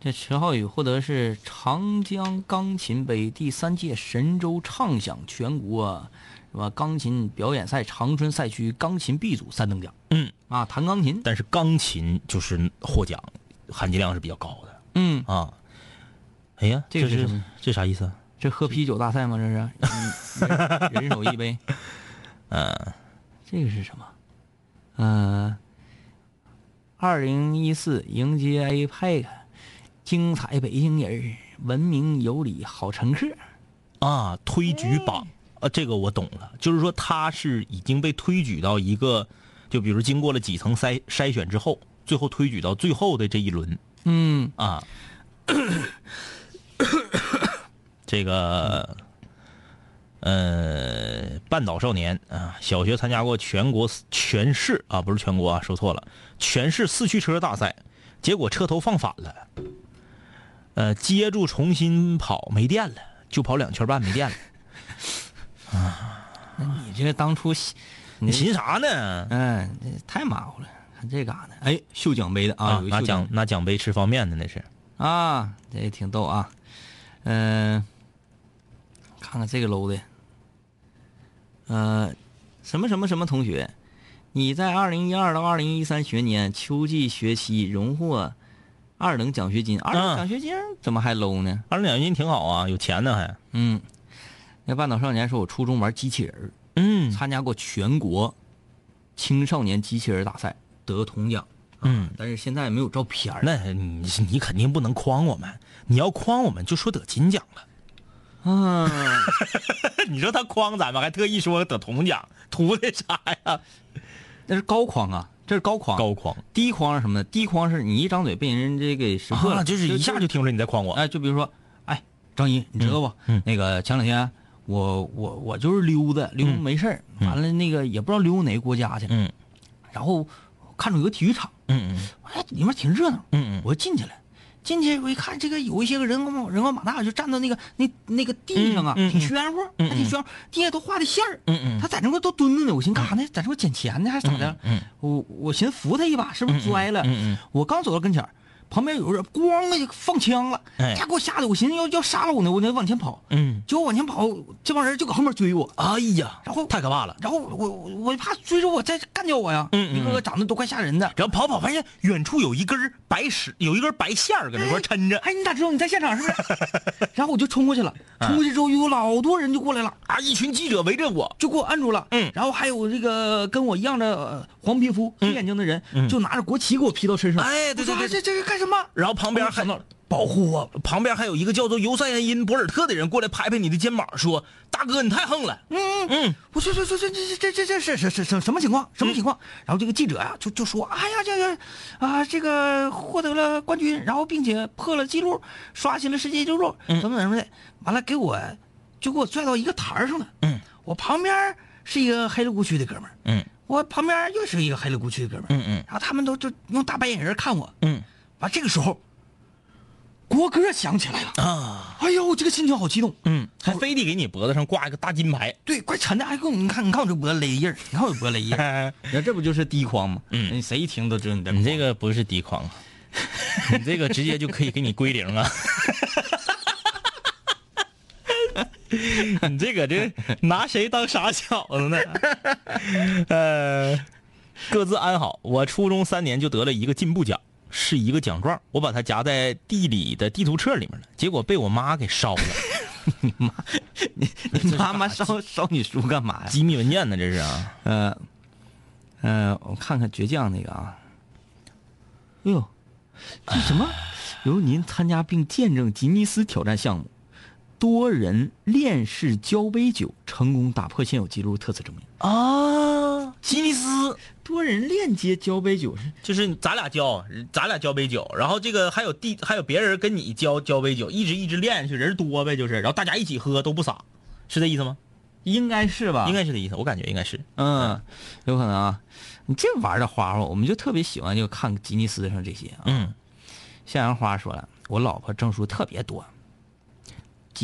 这陈浩宇获得是长江钢琴杯第三届神州畅享全国是吧？钢琴表演赛长春赛区钢琴 B 组三等奖。嗯，啊，弹钢琴。但是钢琴就是获奖含金量是比较高的嗯，啊。哎呀，这个是什么这啥意思啊？这喝啤酒大赛吗？这是？嗯 人人手一杯。嗯，这个是什么？呃，二零一四迎接 APEC，精彩北京人儿，文明有礼好乘客。啊，推举榜啊，这个我懂了，就是说他是已经被推举到一个，就比如经过了几层筛筛选之后，最后推举到最后的这一轮嗯，啊。这个，呃，半岛少年啊，小学参加过全国全市啊，不是全国啊，说错了，全市四驱车大赛，结果车头放反了，呃，接住重新跑没电了，就跑两圈半没电了。你这个当初喜，你寻啥呢？嗯，这太马虎了。看这嘎达，哎，秀奖杯的啊，啊，拿奖拿奖杯吃方便的那是。啊，这也挺逗啊。嗯、看看这个 low 的，呃，什么什么什么同学，你在二零一二到二零一三学年秋季学期荣获二等奖学金，二等啊奖学金怎么还 low 呢？二等奖学金挺好啊，有钱呢还。嗯，那半岛少年说，我初中玩机器人儿，嗯参加过全国青少年机器人大赛，得铜奖。嗯，但是现在没有照片儿那你你肯定不能诓我们，你要诓我们就说得金奖了。啊，你说他诓咱们，还特意说得铜奖，图的啥呀？那是高框啊，这是高框。高诓低框是什么呢？低框是你一张嘴被人这给识破了，啊，就是一下就听出你在诓我。哎，就比如说，哎，张一，你知道不？嗯那个前两天我我我就是溜达溜达没事儿完了那个也不知道溜达哪个国家去了，嗯然后看着有个体育场，嗯嗯哎，里面挺热闹，嗯嗯我就进去了。进去我一看，这个有一些个人高人高马大，就站到那个那那个地上啊，挺暄乎，嗯还挺暄乎，地下都画的线儿。嗯嗯他在那块都蹲着呢，我寻思干啥呢？在那块捡钱呢，还是咋的？嗯我我寻思扶他一把，是不是摔了？嗯嗯我刚走到跟前儿旁边有人咣就放枪了，哎家给我吓得我寻思要要杀了我呢，我得往前跑，嗯，结果往前跑，这帮人就搁后面追我，哎呀，然后太可怕了。然后我我我怕追着我再干掉我呀，嗯嗯一个个长得都怪吓人的。然后跑跑，发现远处有一根白石，有一根白线儿搁那块抻着。哎，你咋知道你在现场是不是？然后我就冲过去了，冲过去之后有老多人就过来了，啊，一群记者围着我。就给我按住了。嗯然后还有这个跟我一样的呃黄皮肤、黑眼睛的人，就拿着国旗给我披到身上。哎对对对这这是干什么？然后旁边还保护我。旁边还有一个叫做尤塞因博尔特的人过来拍拍你的肩膀，说：“大哥，你太横了。”嗯嗯嗯，我说说说这这这这这是是是是什么情况？什么情况？然后这个记者呀、就就说：“哎呀，这个啊，这个获得了冠军，然后并且破了记录，刷新了世界纪录，怎么怎么的。完了，给我就给我拽到一个台儿上了。嗯，我旁边是一个黑了咕区的哥们儿，嗯我旁边又是一个黑了咕去的哥们儿。嗯嗯然后他们都就用大白眼人看我。嗯完，这个时候国歌响起来了。啊哎呦，这个心情好激动。嗯，还非得给你脖子上挂一个大金牌。对，怪沉的。哎，给我你看，你看我这脖子勒印儿，你看我这脖子勒印儿。你看这不就是低框吗？嗯你谁一听都知道你这你这个不是低框，你这个直接就可以给你归零啊！你这个这拿谁当傻小子呢？呃，各自安好。我初中三年就得了一个进步奖，是一个奖状，我把它夹在地理的地图册里面了，结果被我妈给烧了。你妈妈烧烧你书干嘛呀？机密文件呢，这是啊？呃，呃，我看看倔强那个啊。哎呦，这什么？由您参加并见证吉尼斯挑战项目，多人链式交杯酒成功打破现有记录特此证明。啊，吉尼斯。多人链接交杯酒是就是咱俩交，咱俩交杯酒，然后这个还有第还有别人跟你交交杯酒，一直一直练下去，人多呗，就是，然后大家一起喝都不洒，是这意思吗？应该是吧？应该是这意思，我感觉应该是。嗯，有可能啊。你这玩的花花，我们就特别喜欢就看吉尼斯上这些啊。嗯，向阳花说了，我老婆证书特别多，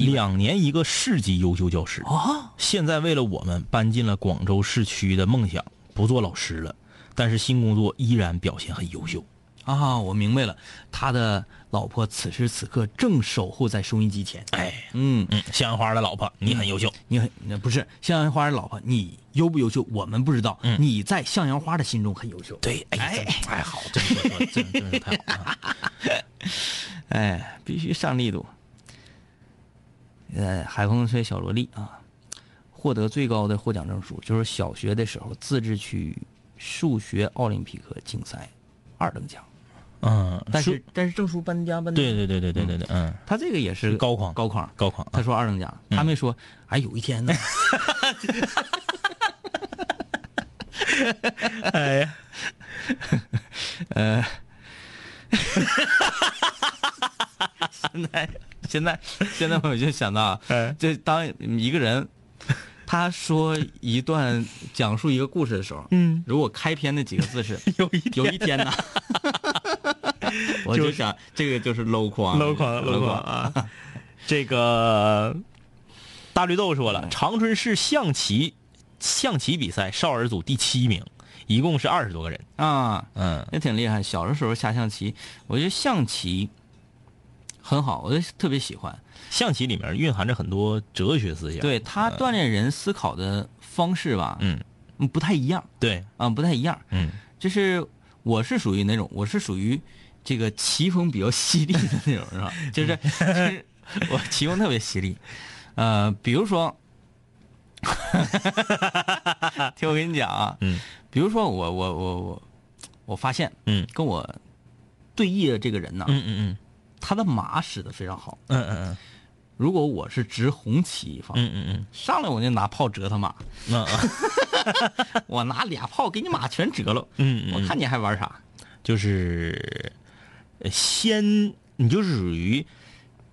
两年一个市级优秀教师，啊，现在为了我们搬进了广州市区的梦想，不做老师了，但是新工作依然表现很优秀。啊，我明白了，他的老婆此时此刻正守候在收音机前。哎，嗯，嗯，向阳花的老婆，你很优秀。你很不是向阳花的老婆，你优不优秀我们不知道，嗯你在向阳花的心中很优秀。对，哎，哎真哎，好，这么说说，真真是太好了。哎，必须上力度。呃，海风吹小萝莉啊，获得最高的获奖证书就是小学的时候自治区数学奥林匹克竞赛二等奖，嗯，但是但是证书搬家搬对对对对对对对，嗯，他这个也是高框高框，高框，他说二等奖，他没说哎有一天呢，哎呀，现在 现在现在我就想到就当一个人他说一段讲述一个故事的时候，嗯，如果开篇那几个字是 有一有一天呢，我就想这个就是 low 框 low 框 low 框啊。这个大绿豆说了，长春市象棋象棋比赛少儿组第七名，一共是二十多个人。啊，嗯也挺厉害。小的时候下象棋，我觉得象棋很好，我就特别喜欢。象棋里面蕴含着很多哲学思想。对它锻炼人思考的方式吧，嗯，嗯，不太一样对，啊，不太一样。嗯就是我是属于那种，我是属于这个棋风比较犀利的那种，是吧？就是就是我棋风特别犀利，呃，比如说，听我跟你讲啊，嗯，比如说我我我我我发现嗯跟我对弈的这个人呢，嗯嗯嗯他的马使得非常好。嗯嗯嗯如果我是执红旗一方，嗯嗯嗯上来我就拿炮折他马，嗯嗯 我拿俩炮给你马全折了，嗯，我看你还玩啥？就是呃先你就是属于。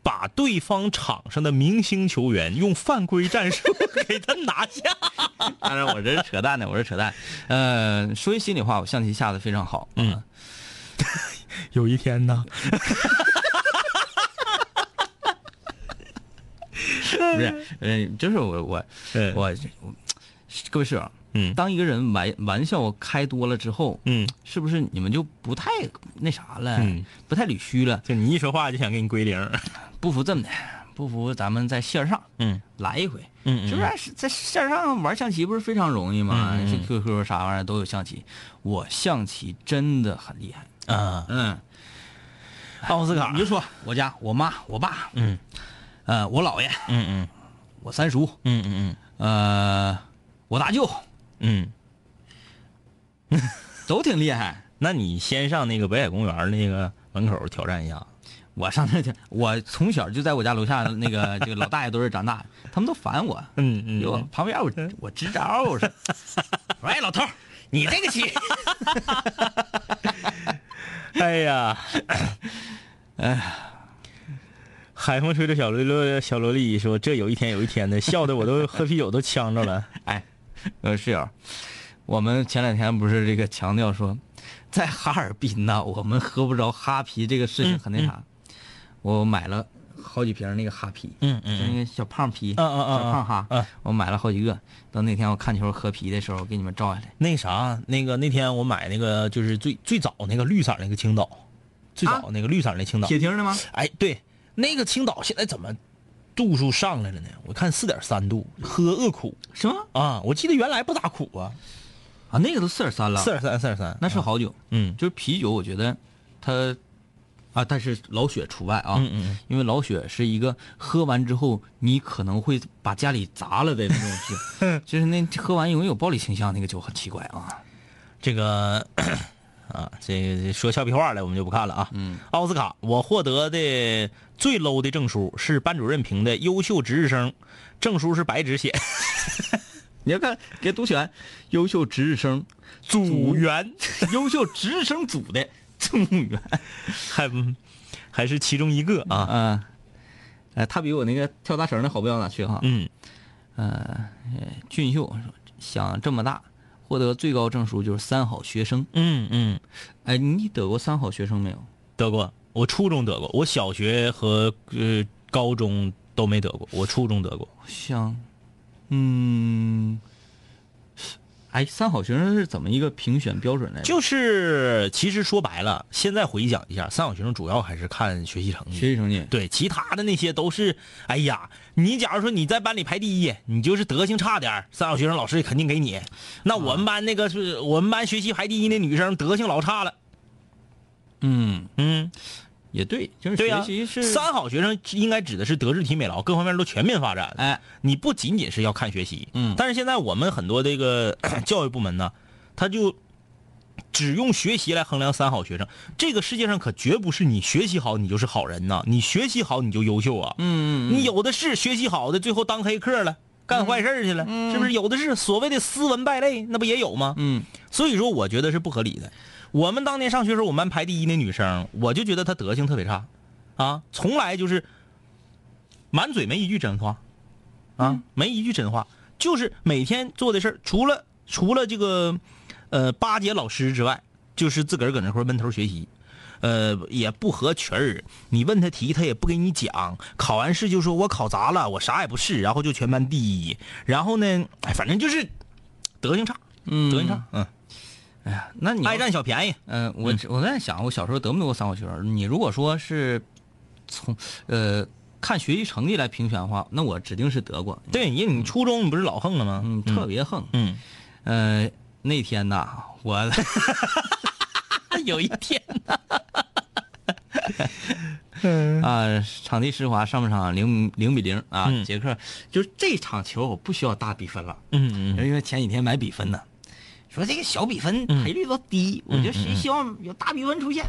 把对方场上的明星球员用犯规战术给他拿下，当然，我这是扯淡的，我是扯淡。呃，说句心里话，我象棋下的非常好。嗯啊 有一天呢，不是，呃，就是我我嗯我我各位室友，嗯当一个人玩玩笑开多了之后，嗯，是不是你们就不太那啥了，嗯不太捋虚了？就你一说话就想给你归零。不服这么的，不服咱们在线上嗯来一回，嗯是不是？在线上玩象棋不是非常容易吗？嗯嗯是 QQ 啥玩意儿都有象棋，我象棋真的很厉害。啊，嗯，奥斯卡你就说我家我妈我爸，嗯呃，我姥爷，嗯嗯我三叔，嗯嗯嗯呃，我大舅，嗯嗯，都挺厉害。那你先上那个北海公园那个门口挑战一下。我上那去，我从小就在我家楼下那个这个老大爷堆儿长大，他们都烦我。嗯嗯有旁边我我支招，我说，我说哎老头，你这个棋，哎呀，哎，海风吹着小萝莉小萝莉说：“这有一天有一天的，笑的我都喝啤酒都呛着了。哎，呃室友，我们前两天不是这个强调说，在哈尔滨呐，我们喝不着哈啤这个事情很那啥，我买了好几瓶那个哈啤，嗯嗯就那个小胖啤，嗯嗯嗯小胖哈，嗯我买了好几个，等哪天我看球喝啤的时候，给你们照下来。那啥，那个那天我买那个就是最最早那个绿色那个青岛，最早那个绿色那青岛。铁瓶的吗？哎，对，那个青岛现在怎么度数上来了呢？我看四点三度，喝恶苦是吗？啊！我记得原来不咋苦啊，啊，那个都四点三了，四点三，四点三，那是好酒。嗯就是啤酒，我觉得它啊，但是老雪除外啊，嗯嗯嗯因为老雪是一个喝完之后你可能会把家里砸了的那种酒，就是那喝完容易有暴力倾向，那个酒很奇怪啊。这个啊，这个说俏皮话来，我们就不看了啊。嗯，奥斯卡，我获得的最 low 的证书是班主任评的优秀值日生，证书是白纸写，你要看给读选，优秀值日生组员优秀值日生组的组员还还是其中一个啊。啊，呃，他比我那个跳大绳的好不到哪去哈。嗯，呃，俊秀想这么大，获得最高证书就是三好学生。嗯嗯，哎，你得过三好学生没有？得过，我初中得过，我小学和呃高中都没得过，我初中得过。像，嗯，哎，三好学生是怎么一个评选标准来着？就是其实说白了，现在回想一下，三好学生主要还是看学习成绩。学习成绩。对，其他的那些都是，哎呀，你假如说你在班里排第一，你就是德行差点三好学生老师也肯定给你。那我们班那个是我们班学习排第一那女生，德行老差了。嗯，嗯，也对，就是对呀、学习是三好学生应该指的是德智体美劳各方面都全面发展。哎，你不仅仅是要看学习，嗯但是现在我们很多这个 教育部门呢，他就只用学习来衡量三好学生。这个世界上可绝不是你学习好你就是好人呐，你学习好你就优秀啊。嗯，嗯你有的是学习好的，最后当黑客了，干坏事去了，是不是？有的是所谓的斯文败类，那不也有吗？嗯所以说，我觉得是不合理的。我们当年上学时候，我们班排第一那女生，我就觉得她德行特别差，啊，从来就是满嘴没一句真话，啊，没一句真话，就是每天做的事儿，除了除了这个呃巴结老师之外，就是自个儿搁那块儿闷头学习。呃，也不合群儿，你问他题，他也不给你讲。考完试就说我考砸了，我啥也不是，然后就全班第一。然后呢，哎，反正就是德行差，嗯，德行差，嗯，哎呀，那你爱占小便宜。嗯、我我在想，我小时候得没得过三好学生？你如果说是从呃看学习成绩来评选的话，那我指定是得过。对，因为你初中你不是老横了吗？嗯，特别横。嗯，呃，那天呐，我 有一天呐，啊，场地施华，上半场零零比零啊，嗯捷克就是这场球我不需要大比分了，嗯嗯因为前几天买比分呢，说这个小比分赔率都低，我就谁希望有大比分出现。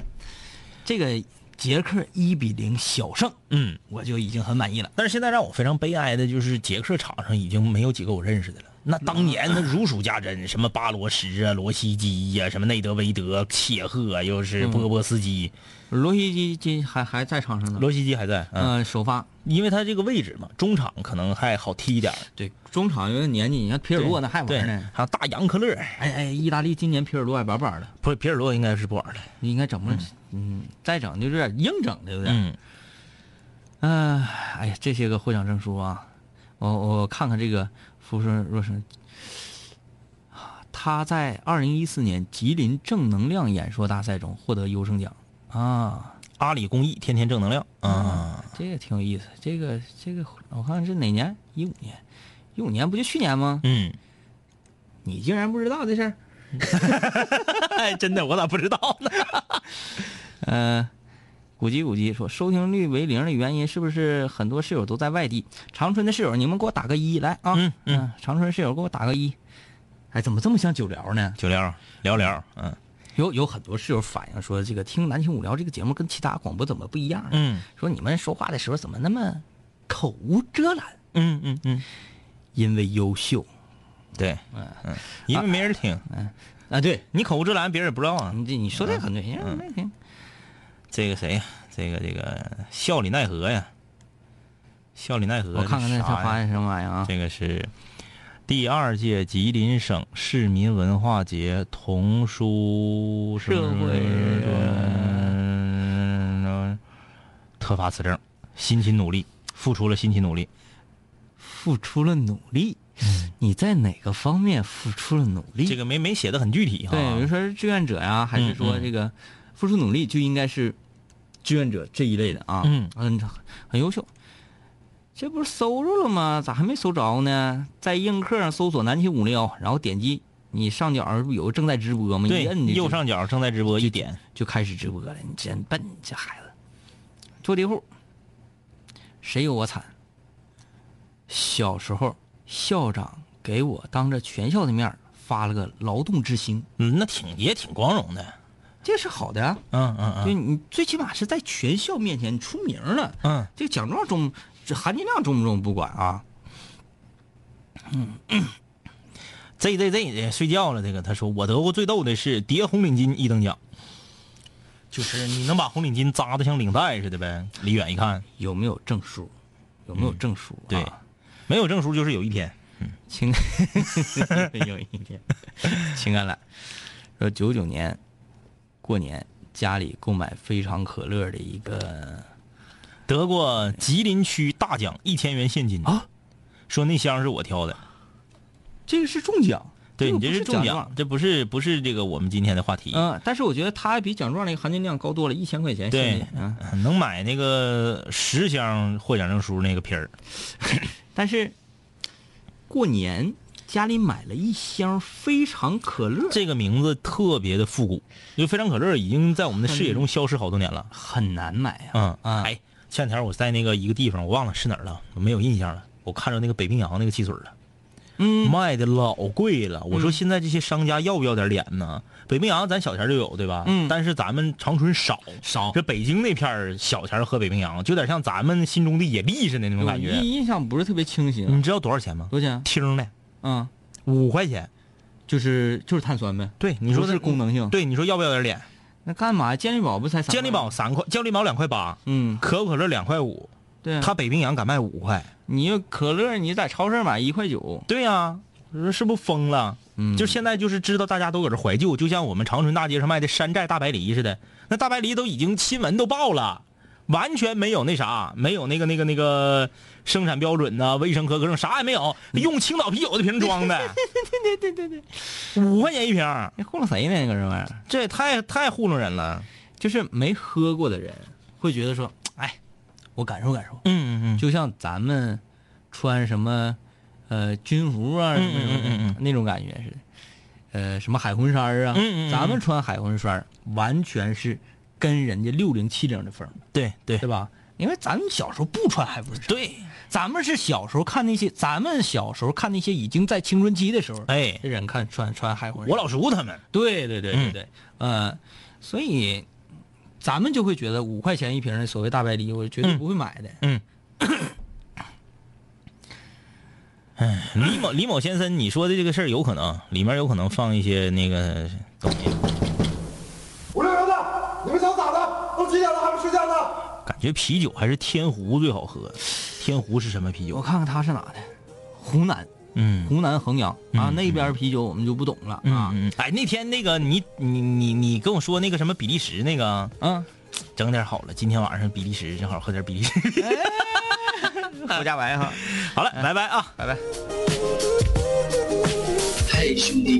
这个杰克一比零小胜，嗯。我就已经很满意了。但是现在让我非常悲哀的就是，杰克场上已经没有几个我认识的了。那当年那如数家珍，什么巴罗什啊、罗西基呀、什么内德维德、切赫，又是波波斯基，罗西基今还还在场上呢，罗西基还在。嗯，嗯，首发因为他这个位置嘛，中场可能还好踢一点。对中场有点年纪，你看皮尔洛那还玩呢。还有大杨克勒，哎哎，意大利今年皮尔洛还玩不玩了，不是皮尔洛应该是不玩了。应该整不，嗯，再整就有点硬整的有点。嗯嗯，哎呀，这些个获奖证书啊，我我看看这个福顺若生，他在二零一四年吉林正能量演说大赛中获得优胜奖啊。阿里公益天天正能量啊，这个挺有意思。这个这个，我看看是哪年？一五年，一五年不就去年吗？嗯，你竟然不知道这事儿？哎，真的，我咋不知道呢？呃，古籍古籍说收听率为零的原因是不是很多室友都在外地？长春的室友，你们给我打个一来啊！嗯嗯长春室友给我打个一。哎，怎么这么像九聊呢？九聊聊聊，嗯有有很多室友反映说，这个听南青五聊这个节目跟其他广播怎么不一样？嗯说你们说话的时候怎么那么口无遮拦？嗯嗯嗯，因为优秀对，嗯嗯，因为没人听，嗯啊！对，你口无遮拦，别人也不知道啊。你这你说这很对，没听。这个谁呀？这个这个笑里奈何呀？笑里奈何，我看看那他发的什么玩意儿啊？这个是第二届吉林省市民文化节童书社会嗯特发此证，辛勤努力，付出了辛勤努力。付出了努力，你在哪个方面付出了努力？这个没没写的很具体哈。对，比如说是志愿者呀，还是说这个付出努力就应该是志愿者这一类的啊？嗯很很优秀。这不是搜着了吗？咋还没搜着呢？在映客上搜索“南秦五零幺”，然后点击你上角不有个正在直播吗？对一摁，右上角正在直播，一点。就开始直播了。你真笨，这孩子。坐地户，谁有我惨？小时候，校长给我当着全校的面发了个劳动之星，嗯，那挺也挺光荣的。这是好的呀、嗯嗯嗯，就你最起码是在全校面前你出名了。嗯这个奖状中，这含金量重不重不管啊。嗯，Z Z Z 睡觉了。这个他说我得过最逗的是叠红领巾一等奖，就是你能把红领巾扎的像领带似的呗。离远一看，有没有证书？有没有证书、啊？对，没有证书就是有一天。嗯情 有一天，情感来说九九年过年家里购买非常可乐的一个得过吉林区大奖一千元现金啊，说那箱是我挑的。这个是中奖，对你这是中奖，这不是不是这个我们今天的话题。嗯、但是我觉得它比奖状那个含金量高多了，一千块钱对。能买那个十箱获奖证书那个皮儿。但是过年家里买了一箱非常可乐，这个名字特别的复古，因为非常可乐已经在我们的视野中消失好多年了。很难买呀、嗯啊哎，前两天我在那个一个地方，我忘了是哪儿了，我没有印象了。我看着那个北冰洋那个汽水了，嗯，卖的老贵了。我说现在这些商家要不要点脸呢？北冰洋咱小前儿就有，对吧？嗯但是咱们长春少少这北京那片儿小前儿喝北冰洋，就有点像咱们心中的野地似的那种感觉。印印象不是特别清晰、啊你知道多少钱吗？多少钱？听的嗯，五块钱。就是就是碳酸呗。对，你说不是功能性对，你说要不要点脸？那干嘛？健力宝不才三健力宝三块，健力宝两块八，嗯，可口可乐两块五，对啊，他北冰洋敢卖五块。你可乐你在超市买一块九，对呀、你说是不是疯了？嗯就现在就是知道大家都搁这怀旧，就像我们长春大街上卖的山寨大白梨似的，那大白梨都已经新闻都爆了，完全没有那啥，没有那个那个那个生产标准呐、卫生合格证啥也没有，用青岛啤酒的瓶装的。对对对对对，五块钱一瓶，你糊弄谁呢？那个这玩意儿，这也太太糊弄人了。就是没喝过的人会觉得说，哎，我感受感受，嗯嗯嗯就像咱们穿什么呃军服啊什么什么的、嗯嗯嗯那种感觉似的，呃什么海魂衫啊，嗯嗯嗯咱们穿海魂衫完全是跟人家六零七零的风，对对。对吧？因为咱们小时候不穿海魂衫，对，咱们是小时候看那些，咱们小时候看那些已经在青春期的时候，哎，这人看穿穿海魂衫，我老叔他们，对对对对嗯。对，呃，所以咱们就会觉得五块钱一瓶的所谓大白梨，我绝对嗯。不会买的。嗯。哎，李某李某先生，你说的这个事儿有可能，里面有可能放一些那个东西，五六零的，你们想咋的？都几点了还不睡觉呢？感觉啤酒还是天湖最好喝。天湖是什么啤酒？我看看他是哪的，湖南，嗯湖南衡阳啊，嗯那边啤酒我们就不懂了嗯啊。嗯，哎，那天那个你你你你跟我说那个什么比利时那个，嗯，整点好了，今天晚上比利时正好喝点比利时。胡家白哈，好了，拜拜啊。拜拜。嘿，兄弟，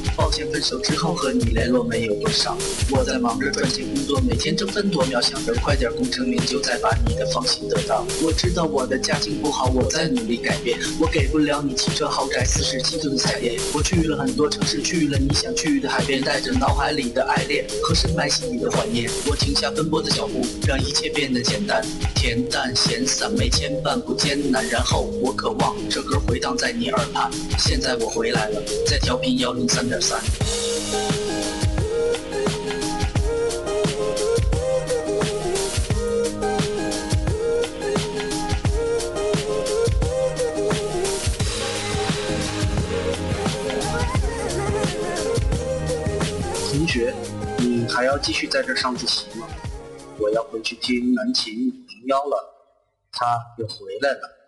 抱歉，分手之后和你联络没有多少。我在忙着赚钱工作，每天争分夺秒，想着快点功成名就，再把你的芳心得到。我知道我的家境不好，我在努力改变。我给不了你汽车豪宅、四十七寸的彩电。我去了很多城市，去了你想去的海边，带着脑海里的爱恋和深埋心底的怀念。我停下奔波的脚步，让一切变得简单。恬淡闲散，没牵绊不艰难。然后我渴望这歌回荡在你耳畔。现在我回来了，在调频幺零三点三。同学，你还要继续在这上自习吗？我要回去听南琴零幺了，他又回来了。